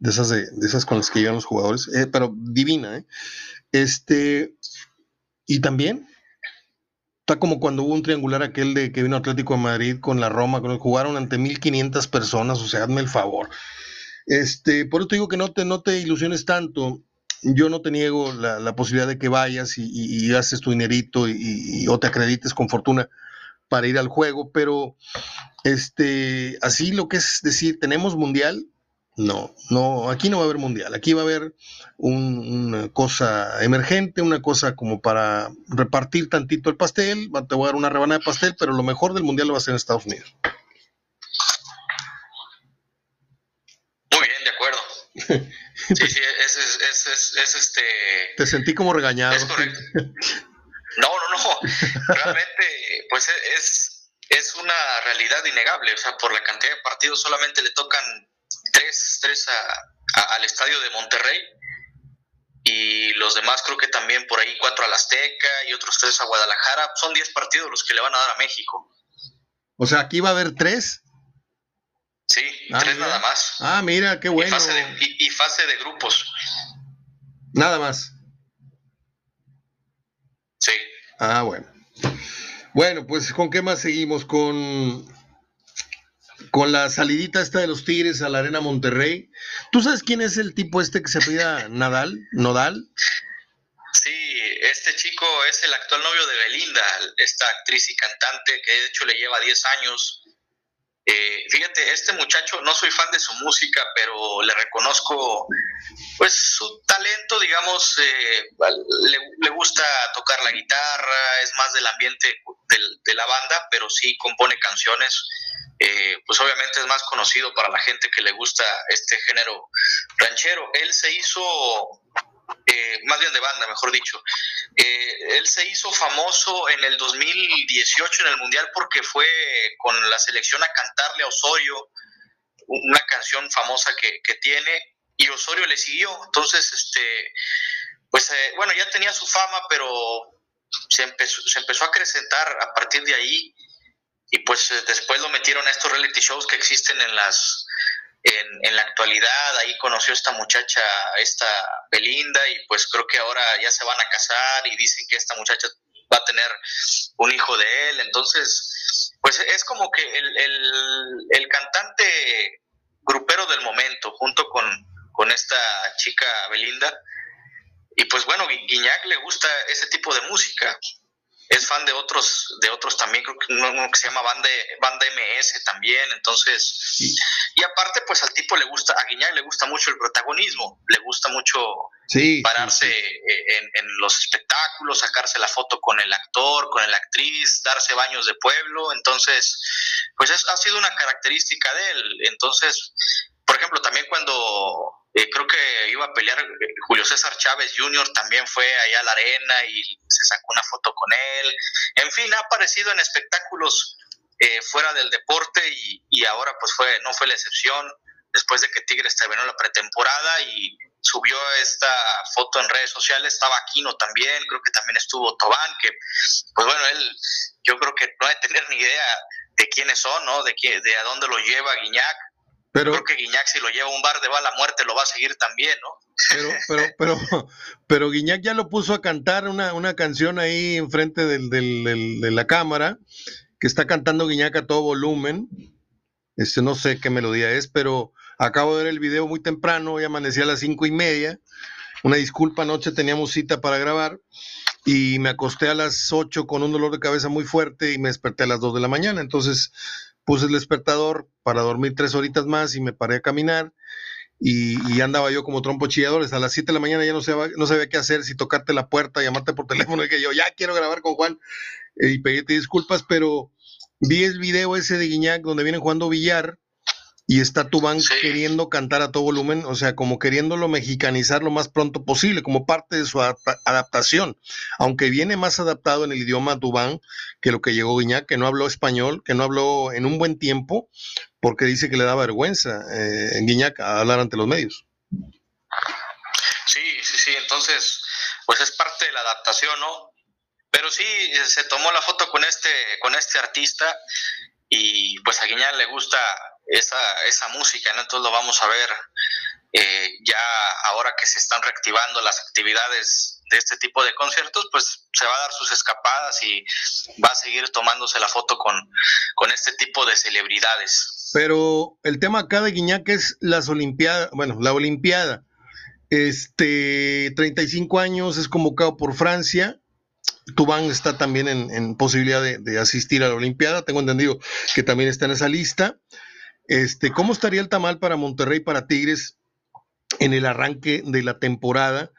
de esas, de, esas con las que llegan los jugadores, eh, pero divina. ¿eh? Este, y también Está como cuando hubo un triangular aquel de que vino Atlético de Madrid con la Roma, cuando jugaron ante 1500 personas, o sea, hazme el favor. Este, por eso te digo que no te, no te ilusiones tanto. Yo no te niego la, posibilidad de que vayas y, y, haces tu dinerito y, o te acredites con fortuna para ir al juego, pero este, así lo que es decir, tenemos mundial, no, no, aquí no va a haber mundial, aquí va a haber una cosa emergente, una cosa como para repartir tantito el pastel, te voy a dar una rebanada de pastel, pero lo mejor del mundial lo va a ser en Estados Unidos. Muy bien, de acuerdo. sí, sí, es, es, es, este... Te sentí como regañado. Es correcto. No, no, no. Realmente, pues es, es una realidad innegable. O sea, por la cantidad de partidos solamente le tocan tres, tres al estadio de Monterrey y los demás creo que también por ahí cuatro al Azteca y otros tres a Guadalajara. Son diez partidos los que le van a dar a México. O sea, aquí va a haber tres. Sí, ah, tres nada más. Ah, mira, qué bueno. Y fase, de, grupos. Nada más. Sí. Ah, bueno. Bueno, pues ¿con qué más seguimos? Con con la salidita esta de los Tigres a la Arena Monterrey. ¿Tú sabes quién es el tipo este que se pida Nadal? ¿Nodal? Sí, este chico es el actual novio de Belinda, esta actriz y cantante que de hecho le lleva 10 años. Eh, fíjate, este muchacho, no soy fan de su música, pero le reconozco pues su talento, digamos, eh, le, gusta tocar la guitarra, es más del ambiente de la banda, pero sí compone canciones eh, pues obviamente es más conocido para la gente que le gusta este género ranchero. Él se hizo, eh, más bien de banda, mejor dicho, eh, él se hizo famoso en el 2018 en el Mundial porque fue con la selección a cantarle a Osorio una canción famosa que, que tiene y Osorio le siguió. Entonces, este, pues bueno, ya tenía su fama, pero se empezó, se empezó a acrecentar a partir de ahí y pues eh, después lo metieron a estos reality shows que existen en las en, la actualidad, ahí conoció esta muchacha, esta Belinda, y pues creo que ahora ya se van a casar y dicen que esta muchacha va a tener un hijo de él, entonces, pues es como que el, el, cantante grupero del momento, junto con, con esta chica Belinda, y pues bueno, Guiñac le gusta ese tipo de música, es fan de otros, de otros también, creo que uno, que se llama Banda, Banda MS también, entonces, y aparte pues al tipo le gusta, a Guiñac le gusta mucho el protagonismo, le gusta mucho pararse En, en, los espectáculos, sacarse la foto con el actor, con la actriz, darse baños de pueblo, entonces, pues es, ha sido una característica de él, entonces, por ejemplo, también cuando eh, creo que iba a pelear eh, Julio César Chávez Jr. también fue allá a la arena y se sacó una foto con él. En fin, ha aparecido en espectáculos eh, fuera del deporte y, ahora pues fue no fue la excepción después de que Tigres terminó la pretemporada y subió esta foto en redes sociales, estaba Aquino también, creo que también estuvo Tobán, que pues bueno, él yo creo que no hay tener ni idea de quiénes son, ¿no? De, qué, de a dónde lo lleva Guiñac. Pero, creo que Guiñac si lo lleva a un bar de bala muerte lo va a seguir también, ¿no? Pero, pero, pero, pero Guiñac ya lo puso a cantar una, una canción ahí enfrente del, del, de la cámara, que está cantando Guiñac a todo volumen. Este, no sé qué melodía es, pero acabo de ver el video muy temprano, hoy amanecí a las cinco y media. Una disculpa, anoche teníamos cita para grabar y me acosté a las 8 con un dolor de cabeza muy fuerte y me desperté a las 2 de la mañana. Entonces puse el despertador para dormir tres horitas más y me paré a caminar y, andaba yo como trompo chilladores. A las 7 de la mañana ya no sabía, no sabía qué hacer, si tocarte la puerta, llamarte por teléfono y que yo ya quiero grabar con Juan eh, y pedirte disculpas, pero vi el video ese de Guiñac donde vienen jugando billar y está Tubán queriendo cantar a todo volumen, o sea, como queriéndolo mexicanizar lo más pronto posible, como parte de su adaptación, aunque viene más adaptado en el idioma Tubán que lo que llegó Guiñac, que no habló español, que no habló en un buen tiempo, porque dice que le da vergüenza eh, en Guiñac a hablar ante los medios. Sí, sí, sí, entonces, pues es parte de la adaptación, ¿no? Pero sí, se tomó la foto con este, con este artista y pues a Guiñac le gusta esa, esa música. Entonces lo vamos a ver eh, ya ahora que se están reactivando las actividades de este tipo de conciertos, pues se va a dar sus escapadas y va a seguir tomándose la foto con, con este tipo de celebridades. Pero el tema acá de Guiñac es las Olimpiadas, bueno, la Olimpiada. Este, 35 años, es convocado por Francia. Tubán está también en, posibilidad de, asistir a la Olimpiada. Tengo entendido que también está en esa lista. Este, ¿Cómo estaría el tamal para Monterrey, para Tigres, en el arranque de la temporada?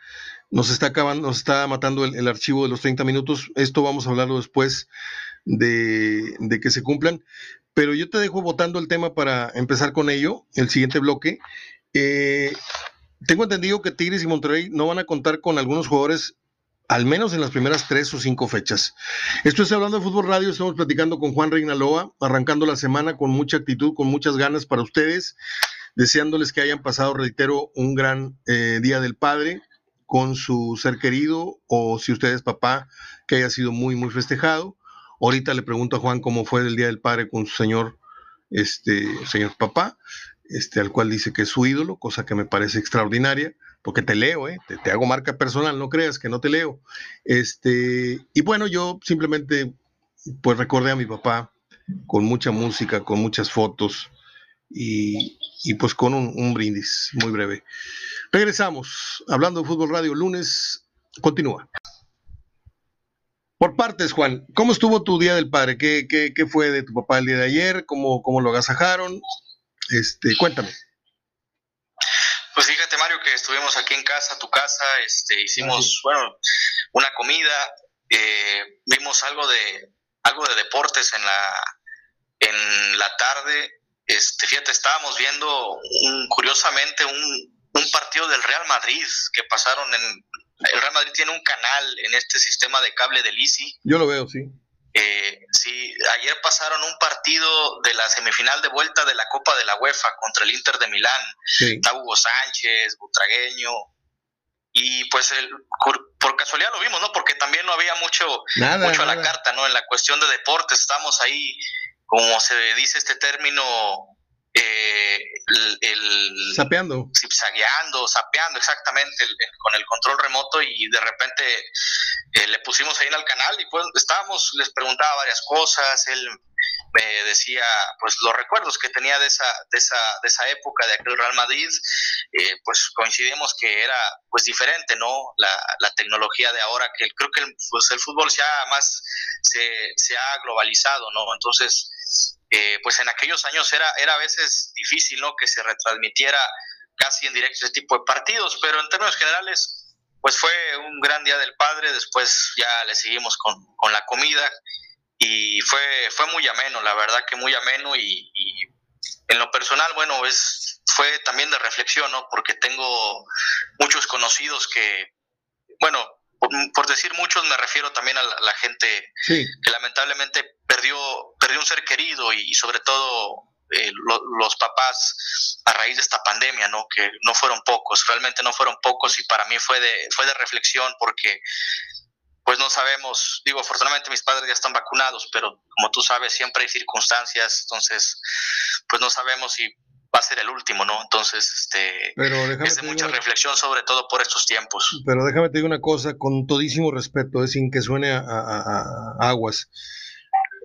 Nos está acabando, nos está matando el, archivo de los 30 minutos. Esto vamos a hablarlo después de, que se cumplan. Pero yo te dejo votando el tema para empezar con ello, el siguiente bloque. Eh, tengo entendido que Tigres y Monterrey no van a contar con algunos jugadores al menos en las primeras tres o cinco fechas. Esto es Hablando de Fútbol Radio, estamos platicando con Juan Reinaloa, arrancando la semana con mucha actitud, con muchas ganas para ustedes, deseándoles que hayan pasado, reitero, un gran eh, Día del Padre con su ser querido o si usted es papá, que haya sido muy, muy festejado. Ahorita le pregunto a Juan cómo fue el Día del Padre con su señor, este, señor papá, este, al cual dice que es su ídolo, cosa que me parece extraordinaria porque te leo, ¿eh? te, hago marca personal, no creas que no te leo. Este, y bueno, yo simplemente pues recordé a mi papá con mucha música, con muchas fotos y, pues con un, brindis muy breve. Regresamos, hablando de Fútbol Radio, lunes, continúa. Por partes, Juan, ¿cómo estuvo tu Día del Padre? ¿Qué, qué, qué fue de tu papá el día de ayer? ¿Cómo, cómo lo agasajaron? Este, cuéntame. Mario, que estuvimos aquí en casa, tu casa, este, hicimos, bueno, una comida, eh, vimos algo de, algo de deportes en la, en la tarde. Este, fíjate, estábamos viendo un, curiosamente un, un partido del Real Madrid que pasaron en, el Real Madrid tiene un canal en este sistema de cable del ICI. Yo lo veo, sí. Eh, sí, ayer pasaron un partido de la semifinal de vuelta de la Copa de la UEFA contra el Inter de Milán. Está Hugo Sánchez, Butragueño. Y pues el, por casualidad lo vimos, ¿no? Porque también no había mucho, mucho a la carta, ¿no? En la cuestión de deportes estamos ahí, como se dice este término, eh, el, sapeando. Zigzagueando, sapeando exactamente con el control remoto y de repente eh, le pusimos ahí en el canal y pues estábamos, les preguntaba varias cosas, él me decía pues los recuerdos que tenía de esa, de esa, de esa época de aquel Real Madrid, eh, pues coincidimos que era pues diferente, ¿no? La, la tecnología de ahora, que creo que el, pues, el fútbol se ha más, se, se ha globalizado, ¿no? Entonces, pues en aquellos años era, era a veces difícil, ¿no? Que se retransmitiera casi en directo ese tipo de partidos, pero en términos generales, pues fue un gran día del padre, después ya le seguimos con, la comida y fue, fue muy ameno, la verdad que muy ameno y, en lo personal, bueno, es, fue también de reflexión, ¿no? Porque tengo muchos conocidos que, bueno, por, decir muchos me refiero también a la, gente que lamentablemente perdió, perdió un ser querido y, sobre todo eh, los papás a raíz de esta pandemia, ¿no? Que no fueron pocos, realmente no fueron pocos y para mí fue de, fue de reflexión porque pues no sabemos, digo, afortunadamente mis padres ya están vacunados, pero como tú sabes, siempre hay circunstancias, entonces, pues no sabemos si va a ser el último, ¿no? Entonces, este, es de mucha reflexión, sobre todo por estos tiempos. Pero déjame te digo una cosa, con todísimo respeto, es sin que suene a, aguas.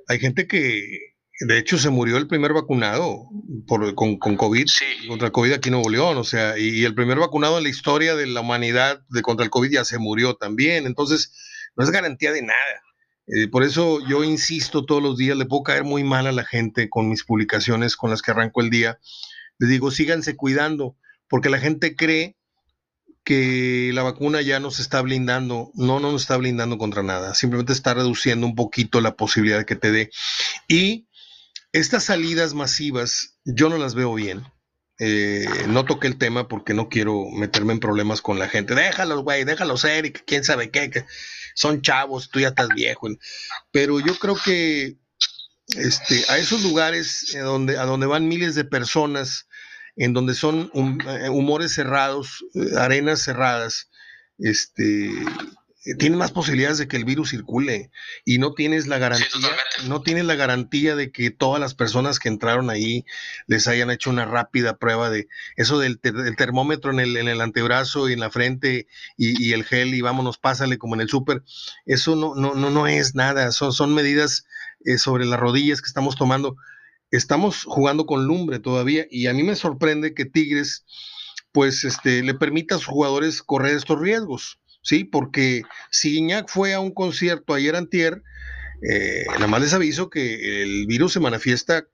Hay gente que, de hecho, se murió el primer vacunado por, con, con COVID, sí. contra COVID aquí en Nuevo León, o sea, y, el primer vacunado en la historia de la humanidad de contra el COVID ya se murió también, entonces no es garantía de nada. Eh, por eso yo insisto todos los días, le puedo caer muy mal a la gente con mis publicaciones con las que arranco el día, les digo, síganse cuidando, porque la gente cree que la vacuna ya nos está blindando. No, no nos está blindando contra nada. Simplemente está reduciendo un poquito la posibilidad que te dé. Y estas salidas masivas, yo no las veo bien. Eh, no toqué el tema porque no quiero meterme en problemas con la gente. Déjalos, güey, déjalos ser y quién sabe qué, que son chavos, tú ya estás viejo. Pero yo creo que este, a esos lugares eh, donde, a donde van miles de personas en donde son eh, humores cerrados, eh, arenas cerradas, este, tienes más posibilidades de que el virus circule y no tienes la garantía, no tienes la garantía de que todas las personas que entraron ahí les hayan hecho una rápida prueba de eso del, termómetro en el, en el, antebrazo y en la frente y, el gel y vámonos, pásale como en el súper. Eso no, no, no, no es nada, son, son medidas eh, sobre las rodillas que estamos tomando estamos jugando con lumbre todavía y a mí me sorprende que Tigres pues este, le permita a sus jugadores correr estos riesgos, ¿sí? Porque si Iñak fue a un concierto ayer antier, eh, nada más les aviso que el virus se manifiesta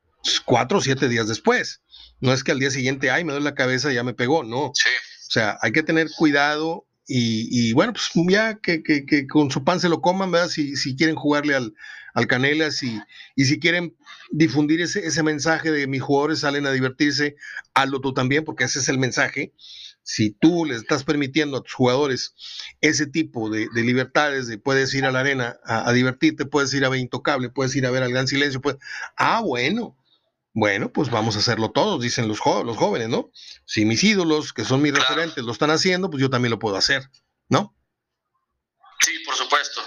cuatro o siete días después. No es que al día siguiente, ay, me duele la cabeza, ya me pegó, no. Sí. O sea, hay que tener cuidado y, bueno, pues ya que, que, con su pan se lo coman, ¿verdad? Si, si quieren jugarle al, al Canelas y, y si quieren difundir ese, ese, mensaje de mis jugadores salen a divertirse, hazlo tú también, porque ese es el mensaje. Si tú le estás permitiendo a tus jugadores ese tipo de, libertades, de puedes ir a la arena a, divertirte, puedes ir a ver Intocable, puedes ir a ver al Gran Silencio, pues, ah, bueno, bueno, pues vamos a hacerlo todos, dicen los, los jóvenes, ¿no? Si mis ídolos, que son mis referentes, lo están haciendo, pues yo también lo puedo hacer, ¿no? Sí, por supuesto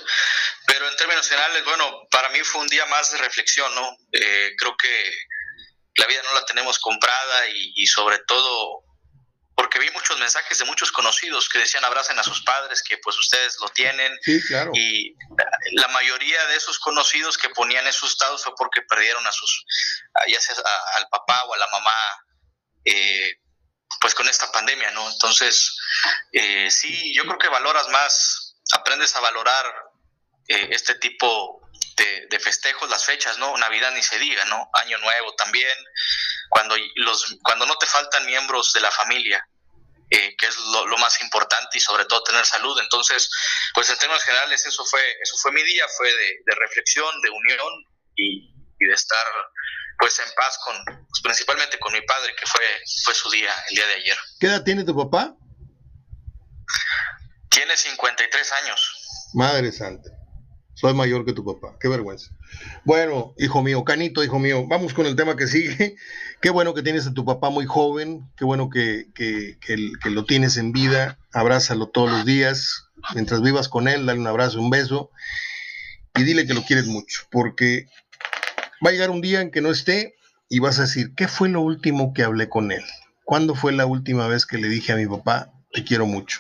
términos generales, bueno, para mí fue un día más de reflexión, ¿no? Eh, creo que la vida no la tenemos comprada y, sobre todo porque vi muchos mensajes de muchos conocidos que decían abracen a sus padres, que pues ustedes lo tienen. Sí, claro. Y la mayoría de esos conocidos que ponían esos estados fue porque perdieron a sus, ya sea al papá o a la mamá, eh, pues con esta pandemia, ¿no? Entonces, eh, sí, yo creo que valoras más, aprendes a valorar eh, este tipo de, festejos, las fechas, ¿no? Navidad ni se diga, ¿no? Año Nuevo también, cuando, los, cuando no te faltan miembros de la familia, eh, que es lo, más importante y sobre todo tener salud. Entonces, pues en términos generales eso fue, eso fue mi día, fue de, reflexión, de unión y, de estar pues en paz con, pues, principalmente con mi padre, que fue, fue su día, el día de ayer. ¿Qué edad tiene tu papá? Tiene 53 años. Madre santa. Soy mayor que tu papá. Qué vergüenza. Bueno, hijo mío, Canito, hijo mío, vamos con el tema que sigue. Qué bueno que tienes a tu papá muy joven. Qué bueno que, que, que, lo tienes en vida. Abrázalo todos los días. Mientras vivas con él, dale un abrazo, un beso. Y dile que lo quieres mucho. Porque va a llegar un día en que no esté y vas a decir, ¿qué fue lo último que hablé con él? ¿Cuándo fue la última vez que le dije a mi papá, te quiero mucho?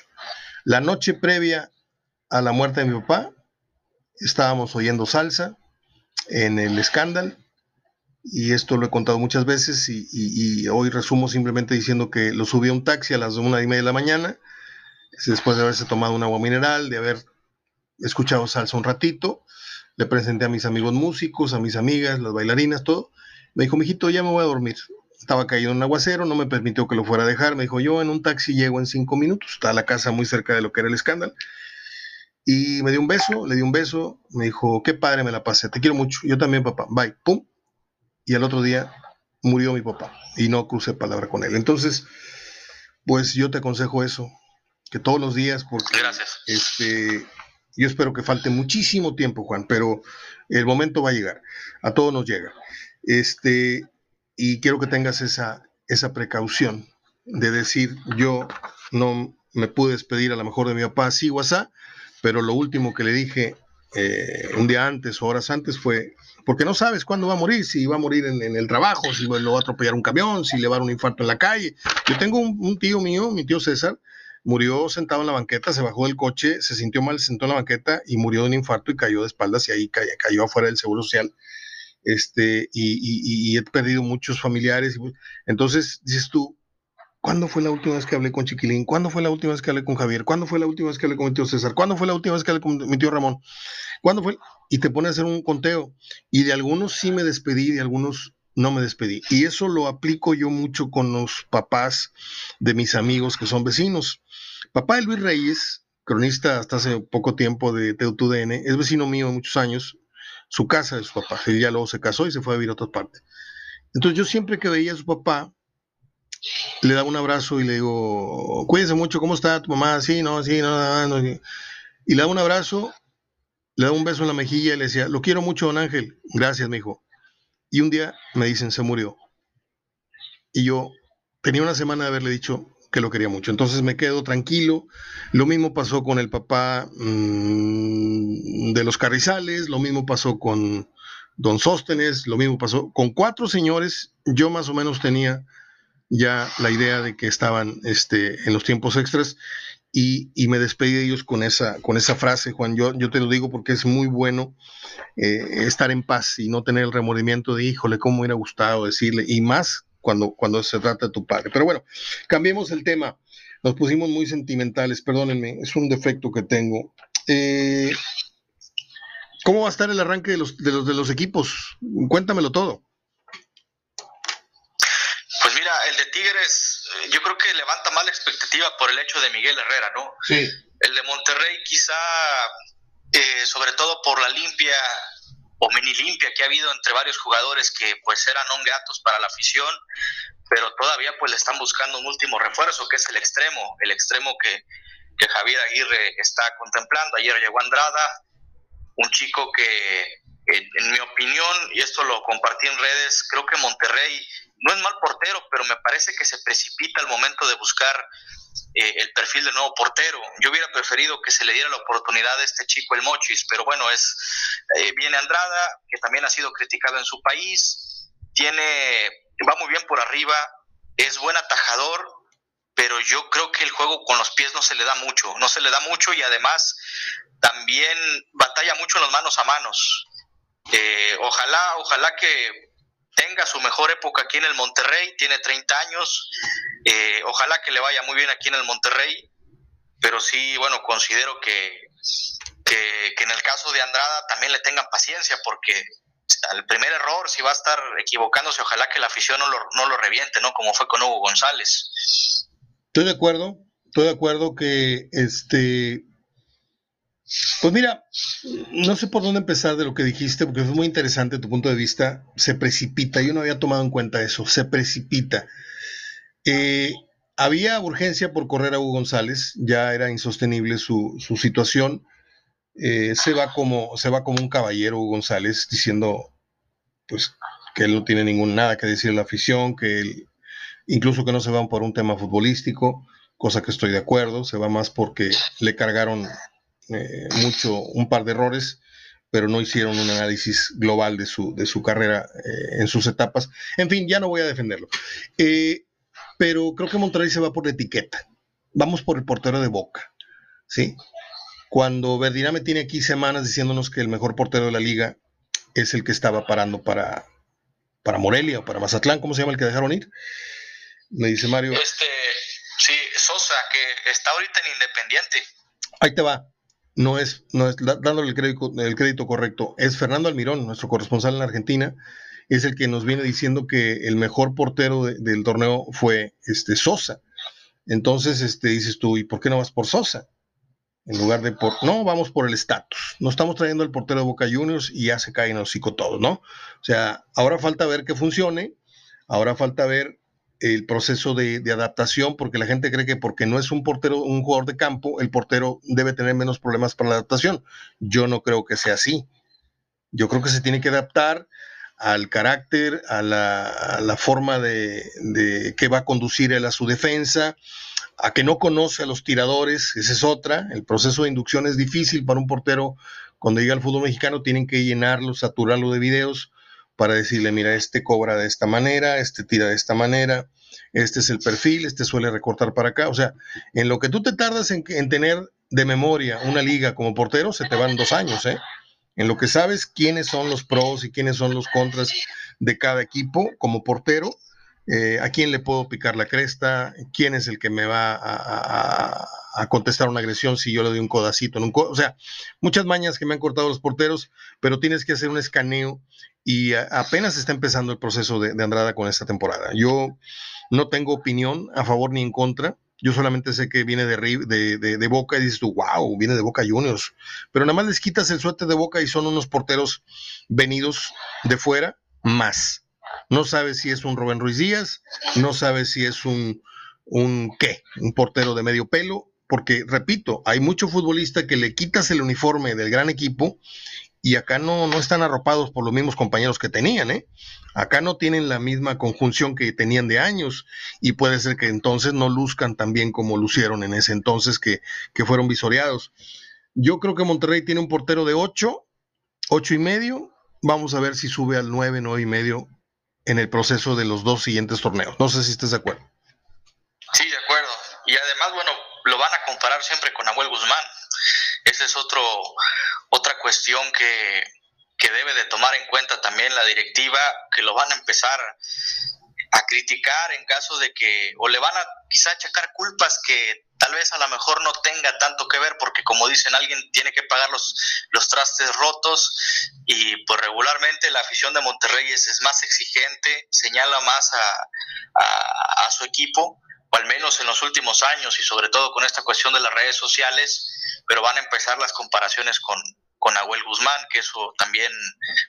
La noche previa a la muerte de mi papá, estábamos oyendo salsa en el escándalo y esto lo he contado muchas veces y, hoy resumo simplemente diciendo que lo subí a un taxi a las una y media de la mañana, después de haberse tomado un agua mineral, de haber escuchado salsa un ratito, le presenté a mis amigos músicos, a mis amigas, las bailarinas, todo. Me dijo, mijito, ya me voy a dormir. Estaba caído en un aguacero, no me permitió que lo fuera a dejar. Me dijo, yo en un taxi llego en cinco minutos. Está la casa muy cerca de lo que era el escándalo. Y me dio un beso, le di un beso, me dijo, qué padre me la pasé, te quiero mucho, yo también papá, bye, pum. Y al otro día murió mi papá y no crucé palabra con él. Entonces, pues yo te aconsejo eso, que todos los días, porque Gracias. este, yo espero que falte muchísimo tiempo, Juan, pero el momento va a llegar, a todos nos llega. Este, y quiero que tengas esa, esa precaución de decir, yo no me pude despedir a lo mejor de mi papá así WhatsApp, pero lo último que le dije eh, un día antes o horas antes fue, porque no sabes cuándo va a morir, si va a morir en, el trabajo, si lo va a atropellar un camión, si le va a dar un infarto en la calle. Yo tengo un, tío mío, mi tío César, murió sentado en la banqueta, se bajó del coche, se sintió mal, se sentó en la banqueta y murió de un infarto y cayó de espaldas y ahí cayó, afuera del Seguro Social. Este, y, y he perdido muchos familiares. Entonces, dices tú, ¿Cuándo fue la última vez que hablé con Chiquilín? ¿Cuándo fue la última vez que hablé con Javier? ¿Cuándo fue la última vez que hablé con mi tío César? ¿Cuándo fue la última vez que hablé con mi tío Ramón? ¿Cuándo fue? Y te pone a hacer un conteo. Y de algunos sí me despedí, de algunos no me despedí. Y eso lo aplico yo mucho con los papás de mis amigos que son vecinos. Papá de Luis Reyes, cronista hasta hace poco tiempo de TUDN, es vecino mío de muchos años. Su casa de su papá. Él ya luego se casó y se fue a vivir a otra parte. Entonces yo siempre que veía a su papá, le da un abrazo y le digo, cuídense mucho, ¿cómo está tu mamá? Sí, no, sí, no, no, Y le da un abrazo, le da un beso en la mejilla y le decía, lo quiero mucho, don Ángel. Gracias, mi hijo. Y un día me dicen, se murió. Y yo tenía una semana de haberle dicho que lo quería mucho. Entonces me quedo tranquilo. Lo mismo pasó con el papá mm, de los Carrizales, lo mismo pasó con don Sóstenes, lo mismo pasó con cuatro señores. Yo más o menos tenía ya la idea de que estaban este, en los tiempos extras y, me despedí de ellos con esa, con esa frase, Juan. Yo, yo te lo digo porque es muy bueno eh, estar en paz y no tener el remordimiento de, híjole, cómo me hubiera gustado decirle, y más cuando, cuando se trata de tu padre. Pero bueno, cambiemos el tema. Nos pusimos muy sentimentales, perdónenme, es un defecto que tengo. Eh, ¿Cómo va a estar el arranque de los, de los, de los equipos? Cuéntamelo todo. Yo creo que levanta más la expectativa por el hecho de Miguel Herrera, ¿no? Sí. El de Monterrey quizá, eh, sobre todo por la limpia o mini limpia que ha habido entre varios jugadores que pues eran non gratos para la afición, pero todavía pues le están buscando un último refuerzo, que es el extremo, el extremo que, que Javier Aguirre está contemplando. Ayer llegó Andrada, un chico que en mi opinión, y esto lo compartí en redes, creo que Monterrey no es mal portero, pero me parece que se precipita al momento de buscar eh, el perfil del nuevo portero. Yo hubiera preferido que se le diera la oportunidad a este chico, el Mochis, pero bueno, es eh, viene Andrada, que también ha sido criticado en su país, tiene, va muy bien por arriba, es buen atajador, pero yo creo que el juego con los pies no se le da mucho, no se le da mucho y además también batalla mucho en las manos a manos. Eh, ojalá, ojalá que tenga su mejor época aquí en el Monterrey, tiene 30 años, eh, ojalá que le vaya muy bien aquí en el Monterrey, pero sí, bueno, considero que, que, en el caso de Andrada también le tengan paciencia, porque al primer error, si va a estar equivocándose, ojalá que la afición no lo, no lo reviente, ¿no? Como fue con Hugo González. Estoy de acuerdo, estoy de acuerdo que este pues mira, no sé por dónde empezar de lo que dijiste, porque fue muy interesante tu punto de vista. Se precipita, yo no había tomado en cuenta eso, se precipita. Eh, había urgencia por correr a Hugo González, ya era insostenible su, situación. Eh, se, va como, se va como un caballero Hugo González diciendo pues que él no tiene ningún nada que decir a la afición, que él, incluso que no se van por un tema futbolístico, cosa que estoy de acuerdo, se va más porque le cargaron eh, mucho, un par de errores, pero no hicieron un análisis global de su, de su carrera eh, en sus etapas. En fin, ya no voy a defenderlo. Eh, pero creo que Monterrey se va por la etiqueta. Vamos por el portero de Boca. ¿sí? Cuando Verdirame tiene aquí semanas diciéndonos que el mejor portero de la liga es el que estaba parando para, para Morelia o para Mazatlán, ¿cómo se llama el que dejaron ir? Me dice Mario. Este, sí, Sosa, que está ahorita en Independiente. Ahí te va no es, no es dándole el crédito, el crédito correcto, es Fernando Almirón, nuestro corresponsal en Argentina, es el que nos viene diciendo que el mejor portero del torneo fue este Sosa. Entonces, este, dices tú, ¿y por qué no vas por Sosa? En lugar de por, no, vamos por el estatus. No estamos trayendo el portero de Boca Juniors y ya se caen hocico todos, ¿no? O sea, ahora falta ver que funcione. Ahora falta ver el proceso de, adaptación, porque la gente cree que porque no es un portero, un jugador de campo, el portero debe tener menos problemas para la adaptación. Yo no creo que sea así. Yo creo que se tiene que adaptar al carácter, a la, forma de, de, que va a conducir él a su defensa, a que no conoce a los tiradores, esa es otra. El proceso de inducción es difícil para un portero. Cuando llega al fútbol mexicano tienen que llenarlo, saturarlo de videos para decirle, mira, este cobra de esta manera, este tira de esta manera, este es el perfil, este suele recortar para acá. O sea, en lo que tú te tardas en, tener de memoria una liga como portero, se te van dos años, ¿eh? En lo que sabes quiénes son los pros y quiénes son los contras de cada equipo como portero, eh, a quién le puedo picar la cresta, quién es el que me va a, contestar una agresión si yo le doy un codacito. En un o sea, muchas mañas que me han cortado los porteros, pero tienes que hacer un escaneo y apenas está empezando el proceso de, Andrada con esta temporada. Yo no tengo opinión a favor ni en contra. Yo solamente sé que viene de, de, Boca y dices tú, wow, viene de Boca Juniors. Pero nada más les quitas el suerte de Boca y son unos porteros venidos de fuera más. No sabes si es un Rubén Ruiz Díaz, no sabes si es un, un qué, un portero de medio pelo, porque repito, hay mucho futbolista que le quitas el uniforme del gran equipo y acá no, no están arropados por los mismos compañeros que tenían, ¿eh? Acá no tienen la misma conjunción que tenían de años y puede ser que entonces no luzcan tan bien como lucieron en ese entonces que, que fueron visoreados. Yo creo que Monterrey tiene un portero de 8, 8 y medio. Vamos a ver si sube al 9, 9 y medio en el proceso de los dos siguientes torneos. No sé si estés de acuerdo. Sí, de acuerdo. Y además, bueno, lo van a comparar siempre con Abuel Guzmán. Esa es otro, otra cuestión que, que debe de tomar en cuenta también la directiva, que lo van a empezar a criticar en caso de que, o le van a quizá achacar culpas que tal vez a lo mejor no tenga tanto que ver, porque como dicen, alguien tiene que pagar los, los trastes rotos y pues regularmente la afición de Monterrey es, más exigente, señala más a, a su equipo, o al menos en los últimos años y sobre todo con esta cuestión de las redes sociales, pero van a empezar las comparaciones con, con Abuel Guzmán, que eso también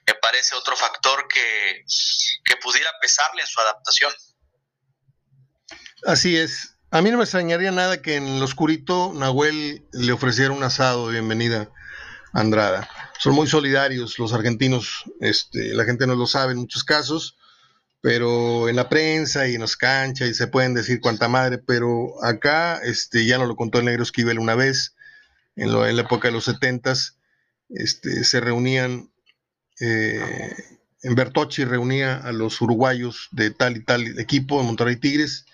me parece otro factor que, que pudiera pesarle en su adaptación. Así es. A mí no me extrañaría nada que en lo oscurito Nahuel le ofreciera un asado de bienvenida a Andrada. Son muy solidarios los argentinos, este, la gente no lo sabe en muchos casos, pero en la prensa y en los canchas y se pueden decir cuanta madre, pero acá este, ya nos lo contó el negro Esquivel una vez, en, la época de los setentas, este, se reunían, eh, en Bertocci reunía a los uruguayos de tal y tal equipo, de Monterrey Tigres,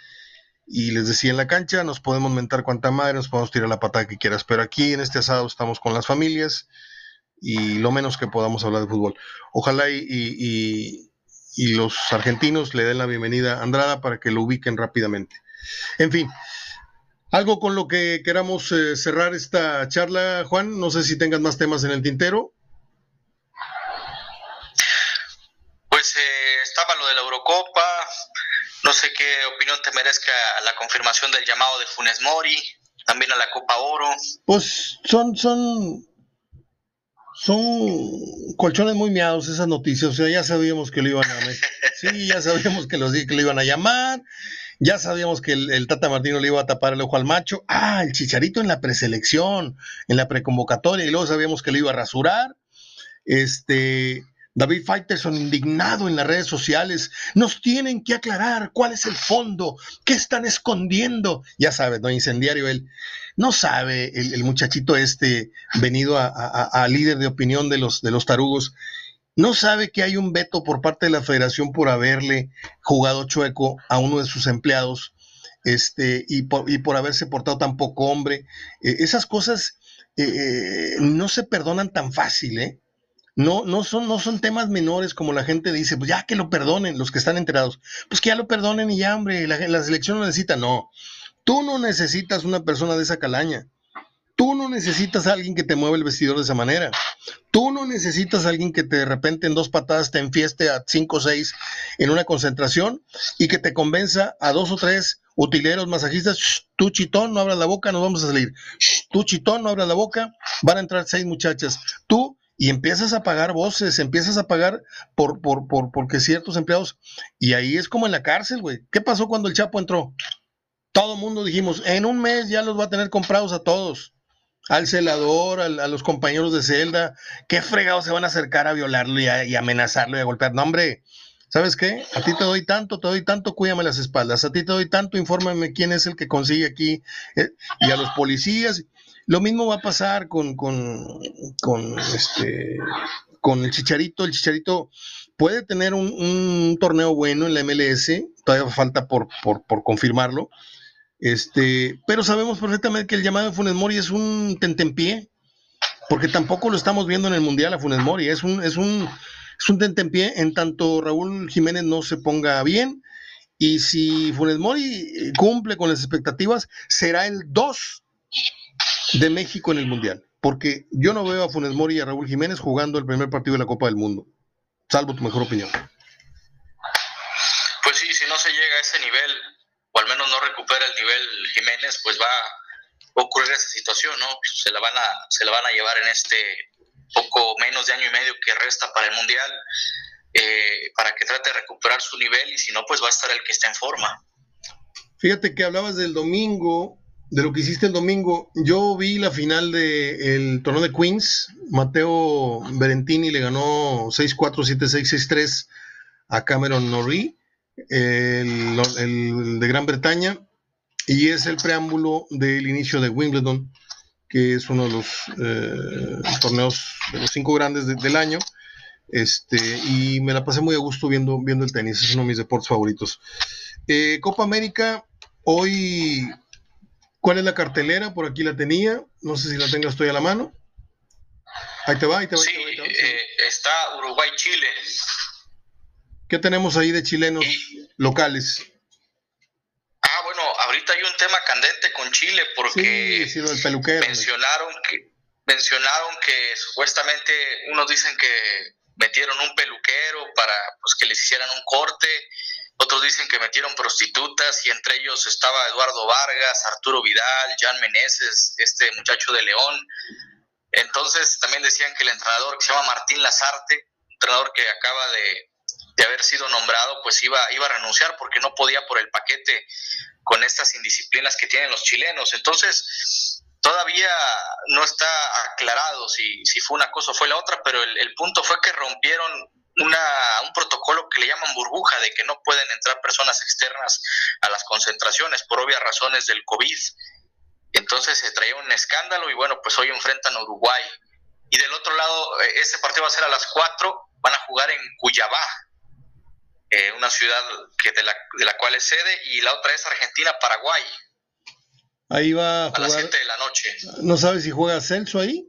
y les decía en la cancha, nos podemos mentar cuanta madre, nos podemos tirar la patada que quieras, pero aquí en este asado estamos con las familias y lo menos que podamos hablar de fútbol. Ojalá y, y los argentinos le den la bienvenida a Andrada para que lo ubiquen rápidamente. En fin, algo con lo que queramos eh, cerrar esta charla, Juan. No sé si tengas más temas en el tintero. Pues eh, estaba lo de la Eurocopa. No sé qué opinión te merezca la confirmación del llamado de Funes Mori, también a la Copa Oro. Pues son, son son colchones muy miados esas noticias. O sea, ya sabíamos que lo iban a. Sí, ya sabíamos que, los, que lo iban a llamar. Ya sabíamos que el, Tata Martino le iba a tapar el ojo al macho. Ah, el chicharito en la preselección, en la preconvocatoria, y luego sabíamos que lo iba a rasurar. Este. David Faitelson indignado en las redes sociales. Nos tienen que aclarar cuál es el fondo, qué están escondiendo. Ya sabes, no incendiario él. No sabe el, muchachito este, venido a, líder de opinión de los, de los tarugos, no sabe que hay un veto por parte de la federación por haberle jugado chueco a uno de sus empleados este, y, por, y por haberse portado tan poco hombre. Eh, esas cosas eh, eh, no se perdonan tan fácil, ¿eh? No, no, son, no son temas menores como la gente dice, pues ya que lo perdonen los que están enterados, pues que ya lo perdonen y ya, hombre, la, la selección lo necesita. No, Tú no necesitas una persona de esa calaña. Tú no necesitas a alguien que te mueva el vestidor de esa manera. Tú no necesitas a alguien que te de repente en dos patadas te enfieste a cinco o seis en una concentración y que te convenza a dos o tres utileros masajistas, tú chitón, no abras la boca, nos vamos a salir. tú chitón, no abras la boca, van a entrar seis muchachas. Tú y empiezas a pagar voces, empiezas a pagar por, por, por, porque ciertos empleados, y ahí es como en la cárcel, güey. ¿Qué pasó cuando el Chapo entró? Todo mundo dijimos, en un mes ya los va a tener comprados a todos. Al celador, a los compañeros de celda, qué fregados se van a acercar a violarlo y, a, y amenazarlo y a golpear. No, hombre, ¿sabes qué? A ti te doy tanto, te doy tanto, cuídame las espaldas. A ti te doy tanto, infórmame quién es el que consigue aquí. Eh, y a los policías. Lo mismo va a pasar con, con, con, este, con el Chicharito. El Chicharito puede tener un, torneo bueno en la MLS, todavía falta por, por, confirmarlo. Este, pero sabemos perfectamente que el llamado de Funes Mori es un tentempié, porque tampoco lo estamos viendo en el Mundial a Funes Mori, es un, es un, es un tentempié en tanto Raúl Jiménez no se ponga bien. Y si Funes Mori cumple con las expectativas, será el 2 de México en el Mundial. Porque yo no veo a Funes Mori y a Raúl Jiménez jugando el primer partido de la Copa del Mundo. Salvo tu mejor opinión. Pues sí, si no se llega a ese nivel, o al menos no recupera el nivel Pues va a ocurrir esa situación, ¿no? Se la van a, se la van a llevar en este poco menos de año y medio que resta para el Mundial, eh, para que trate de recuperar su nivel y si no, pues va a estar el que esté en forma. Fíjate que hablabas del domingo, de lo que hiciste el domingo. Yo vi la final del torneo de Queens. Mateo Berentini le ganó 6-4, 7-6, 6-3 a Cameron Norrie, el, de Gran Bretaña. Y es el preámbulo del inicio de Wimbledon que es uno de los eh, torneos de los cinco grandes del año. Este, y me la pasé muy a gusto viendo, viendo el tenis, es uno de mis deportes favoritos. Eh, Copa América, hoy, ¿cuál es la cartelera? Por aquí la tenía, no sé si la tengas estoy a la mano. Ahí te va, ahí te va. Sí, eh, está Uruguay-Chile. ¿Qué tenemos ahí de chilenos locales? Ahorita hay un tema candente con Chile porque mencionaron que mencionaron que supuestamente unos dicen que metieron un peluquero para pues, que les hicieran un corte, otros dicen que metieron prostitutas y entre ellos estaba Eduardo Vargas, Arturo Vidal, Jan Meneses, este muchacho de León. Entonces también decían que el entrenador que se llama Martín Lazarte, entrenador que acaba de, de haber sido nombrado, pues iba, iba a renunciar porque no podía por el paquete con estas indisciplinas que tienen los chilenos. Entonces, todavía no está aclarado si, si fue una cosa o fue la otra, pero el, punto fue que rompieron una, un protocolo que le llaman burbuja, de que no pueden entrar personas externas a las concentraciones por obvias razones del COVID. Entonces se traía un escándalo y bueno, pues hoy enfrentan a Uruguay. Y del otro lado, eh, este partido va a ser a las 4, van a jugar en Cuyabá, eh, una ciudad que de, la, de la cual es sede, y la otra es Argentina-Paraguay. Ahí va a, a las 7 de la noche. ¿No sabes si juega Celso ahí?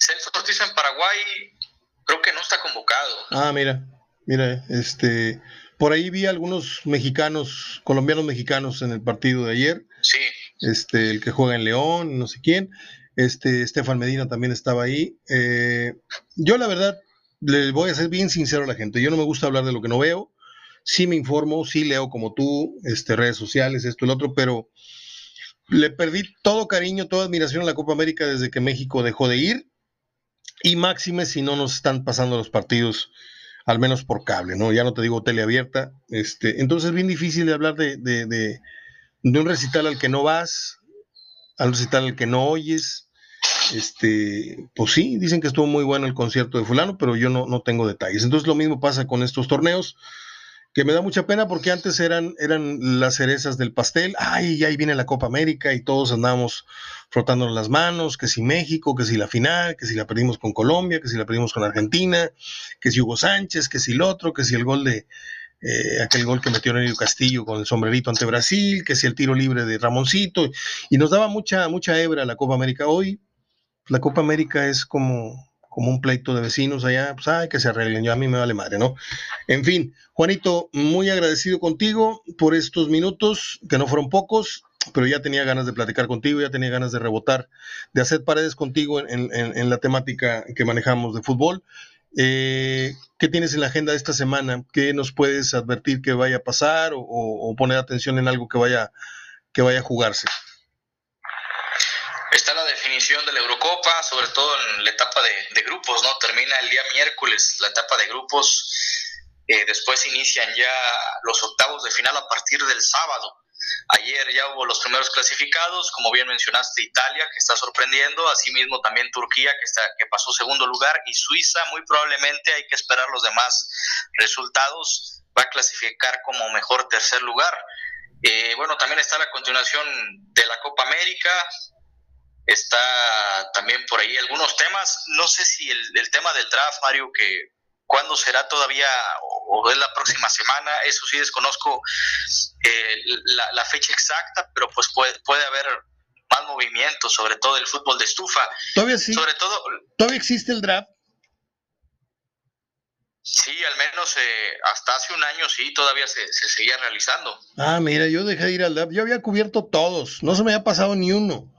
Celso Ortiz en Paraguay creo que no está convocado. Ah, mira, mira, este, por ahí vi algunos mexicanos, colombianos mexicanos en el partido de ayer. Sí. Este, el que juega en León, no sé quién. Este, Estefan Medina también estaba ahí. Eh, yo la verdad le voy a ser bien sincero a la gente, yo no me gusta hablar de lo que no veo, sí me informo, sí leo como tú, este, redes sociales, esto lo otro, pero le perdí todo cariño, toda admiración a la Copa América desde que México dejó de ir, y máxime si no nos están pasando los partidos, al menos por cable, ¿no? Ya no te digo teleabierta, este, entonces es bien difícil de hablar de, de, de, de un recital al que no vas, al recital al que no oyes, este, pues sí, dicen que estuvo muy bueno el concierto de fulano, pero yo no, no tengo detalles. Entonces lo mismo pasa con estos torneos, que me da mucha pena porque antes eran, eran las cerezas del pastel, ay, ahí viene la Copa América y todos andamos frotándonos las manos, que si México, que si la final, que si la perdimos con Colombia, que si la perdimos con Argentina, que si Hugo Sánchez, que si el otro, que si el gol de, eh, aquel gol que metió Nelio Castillo con el sombrerito ante Brasil, que si el tiro libre de Ramoncito, y nos daba mucha, mucha hebra la Copa América. Hoy, la Copa América es como, como un pleito de vecinos allá, pues ay, que se arreglen, yo a mí me vale madre, ¿no? En fin, Juanito, muy agradecido contigo por estos minutos, que no fueron pocos, pero ya tenía ganas de platicar contigo, ya tenía ganas de rebotar, de hacer paredes contigo en, la temática que manejamos de fútbol. Eh, ¿Qué tienes en la agenda de esta semana? ¿Qué nos puedes advertir que vaya a pasar o, o poner atención en algo que vaya, que vaya a jugarse? De la Eurocopa, sobre todo en la etapa de, grupos, ¿no? Termina el día miércoles la etapa de grupos, eh, después inician ya los octavos de final a partir del sábado. Ayer ya hubo los primeros clasificados, como bien mencionaste, Italia, que está sorprendiendo, asimismo también Turquía, que, está, que pasó segundo lugar, y Suiza, muy probablemente hay que esperar los demás resultados, va a clasificar como mejor tercer lugar. Eh, bueno, también está la continuación de la Copa América, está también por ahí algunos temas, no sé si el, el tema del draft, Mario, que cuándo será todavía o, es la próxima semana, eso sí desconozco eh, la, fecha exacta, pero pues puede, puede haber más movimiento, sobre todo el fútbol de estufa. Todavía sí. Sobre todo. ¿Todavía existe el draft? Sí, al menos eh, hasta hace un año sí, todavía se, se, seguía realizando. Ah, mira, yo dejé de ir al draft. Yo había cubierto todos, no se me había pasado ni uno.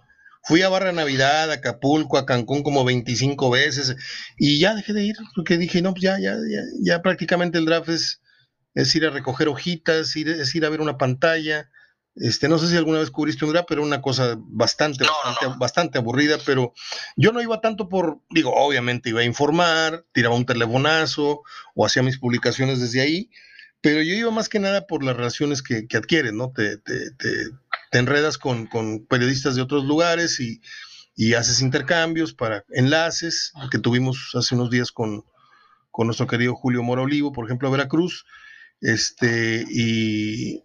Fui a Barra Navidad, a Acapulco, a Cancún como 25 veces y ya dejé de ir porque dije, no, pues ya, ya, ya, ya prácticamente el draft es, es ir a recoger hojitas, ir, es ir a ver una pantalla. Este, no sé si alguna vez cubriste un draft, pero una cosa bastante, bastante, bastante aburrida, pero yo no iba tanto por, digo, obviamente iba a informar, tiraba un telefonazo o hacía mis publicaciones desde ahí, pero yo iba más que nada por las relaciones que, que adquieres, ¿no? Te, te, te, te enredas con, con, periodistas de otros lugares y, y, haces intercambios para enlaces que tuvimos hace unos días con, con nuestro querido Julio Mora Olivo, por ejemplo, a Veracruz. Este, y,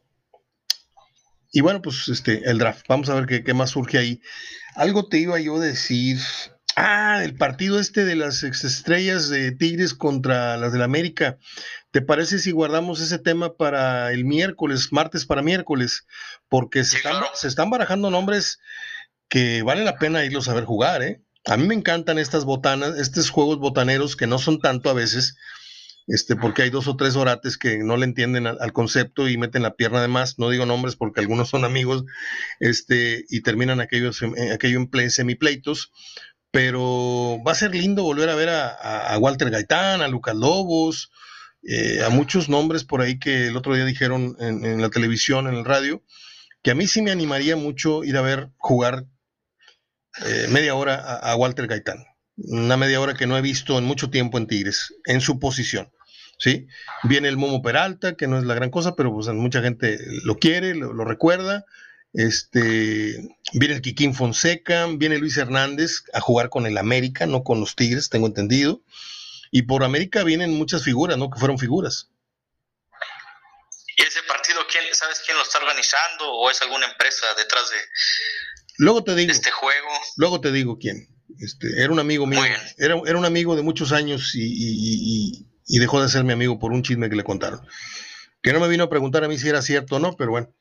y bueno, pues este, el draft. Vamos a ver qué, qué más surge ahí. Algo te iba yo a decir. Ah, el partido este de las estrellas de Tigres contra las del América. ¿Te parece si guardamos ese tema para el miércoles, martes para miércoles? Porque se, están, se están barajando nombres que vale la pena irlos a ver jugar, ¿eh? A mí me encantan estas botanas, estos juegos botaneros que no son tanto a veces, este, porque hay dos o tres orates que no le entienden al, concepto y meten la pierna de más. No digo nombres porque algunos son amigos, este, y terminan aquellos, aquello en semipleitos. Pero va a ser lindo volver a ver a, Walter Gaitán, a Lucas Lobos, eh, a muchos nombres por ahí que el otro día dijeron en, la televisión, en el radio, que a mí sí me animaría mucho ir a ver jugar eh, media hora a, Walter Gaitán. Una media hora que no he visto en mucho tiempo en Tigres, en su posición. ¿sí? Viene el Momo Peralta, que no es la gran cosa, pero pues, mucha gente lo quiere, lo, lo recuerda. Este, viene el Kikín Fonseca, viene Luis Hernández a jugar con el América, no con los Tigres, tengo entendido. Y por América vienen muchas figuras, ¿no? Que fueron figuras. ¿Y ese partido, quién, sabes quién lo está organizando o es alguna empresa detrás de, luego te digo, este juego? Luego te digo quién. Este, era un amigo mío, era, era, un amigo de muchos años y, y, dejó de ser mi amigo por un chisme que le contaron. Que no me vino a preguntar a mí si era cierto o no, pero bueno,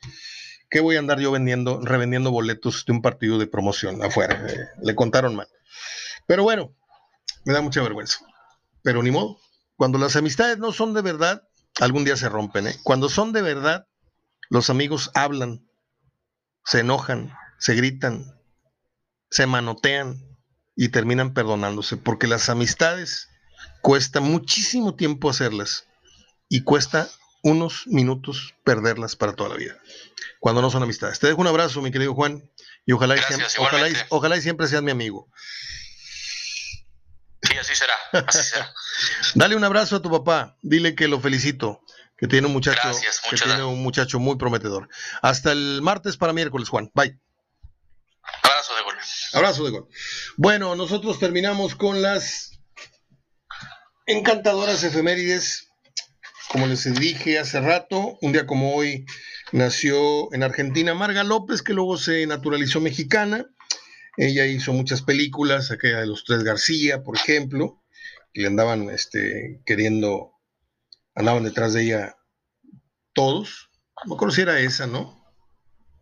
¿qué voy a andar yo vendiendo, revendiendo boletos de un partido de promoción afuera? Eh, le contaron mal. Pero bueno, me da mucha vergüenza pero ni modo. Cuando las amistades no son de verdad, algún día se rompen. ¿eh? Cuando son de verdad, los amigos hablan, se enojan, se gritan, se manotean y terminan perdonándose, porque las amistades cuesta muchísimo tiempo hacerlas y cuesta unos minutos perderlas para toda la vida, cuando no son amistades. Te dejo un abrazo, mi querido Juan, y ojalá, ojalá, ojalá y siempre seas mi amigo. Sí, así será, así será. Dale un abrazo a tu papá, dile que lo felicito, que tiene un muchacho, que tiene un muchacho muy prometedor. Hasta el martes para miércoles, Juan. Bye. Abrazo de gol. Abrazo de gol. Bueno, nosotros terminamos con las encantadoras efemérides. Como les dije hace rato, un día como hoy nació en Argentina Marga López, que luego se naturalizó mexicana. Ella hizo muchas películas, aquella de los tres García, por ejemplo, que le andaban este, queriendo, andaban detrás de ella todos. No me si era esa, ¿no?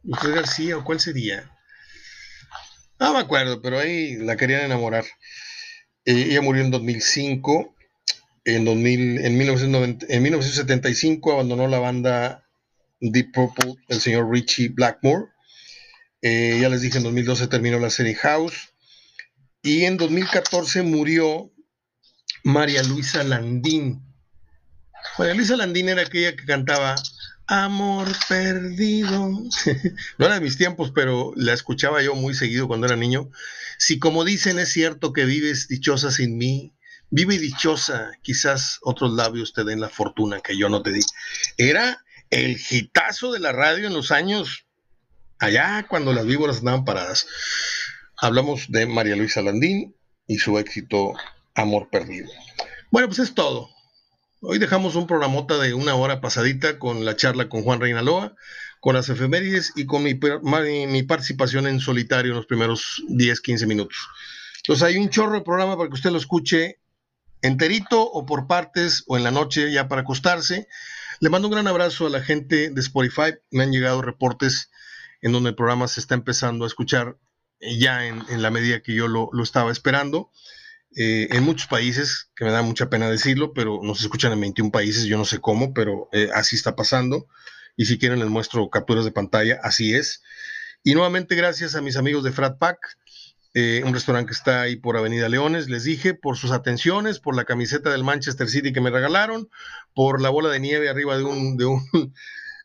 Los tres García, ¿o cuál sería? No me acuerdo, pero ahí la querían enamorar. Eh, ella murió en 2005. En, 2000, en, 1990, en 1975 abandonó la banda Deep Purple el señor Richie Blackmore eh, ya les dije, en 2012 terminó la serie House. Y en 2014 murió María Luisa Landín. María Luisa Landín era aquella que cantaba Amor perdido. no era de mis tiempos, pero la escuchaba yo muy seguido cuando era niño. Si como dicen es cierto que vives dichosa sin mí, vive dichosa, quizás otros labios te den la fortuna que yo no te di. Era el hitazo de la radio en los años allá cuando las víboras andaban paradas. Hablamos de María Luisa Landín y su éxito Amor Perdido. Bueno, pues es todo. Hoy dejamos un programota de una hora pasadita con la charla con Juan Reinaloa, con las efemérides y con mi, mi, participación en solitario en los primeros 10, 15 minutos. Entonces hay un chorro de programa para que usted lo escuche enterito o por partes o en la noche ya para acostarse. Le mando un gran abrazo a la gente de Spotify. Me han llegado reportes en donde el programa se está empezando a escuchar ya en, la medida que yo lo, lo estaba esperando. Eh, en muchos países, que me da mucha pena decirlo, pero nos escuchan en 21 países, yo no sé cómo, pero eh, así está pasando. Y si quieren les muestro capturas de pantalla, así es. Y nuevamente gracias a mis amigos de Frat Pack, eh, un restaurante que está ahí por Avenida Leones, les dije, por sus atenciones, por la camiseta del Manchester City que me regalaron, por la bola de nieve arriba de un, de un,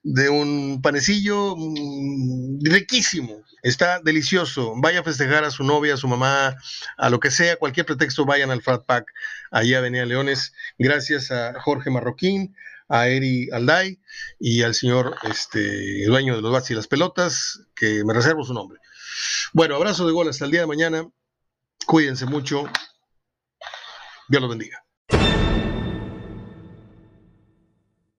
de un panecillo mm, riquísimo, está delicioso. Vaya a festejar a su novia, a su mamá, a lo que sea, cualquier pretexto, vayan al Frat Pack, allá Avenida Leones. Gracias a Jorge Marroquín, a Eri Alday y al señor este, dueño de los bats y las pelotas, que me reservo su nombre. Bueno, abrazo de gol hasta el día de mañana. Cuídense mucho. Dios los bendiga.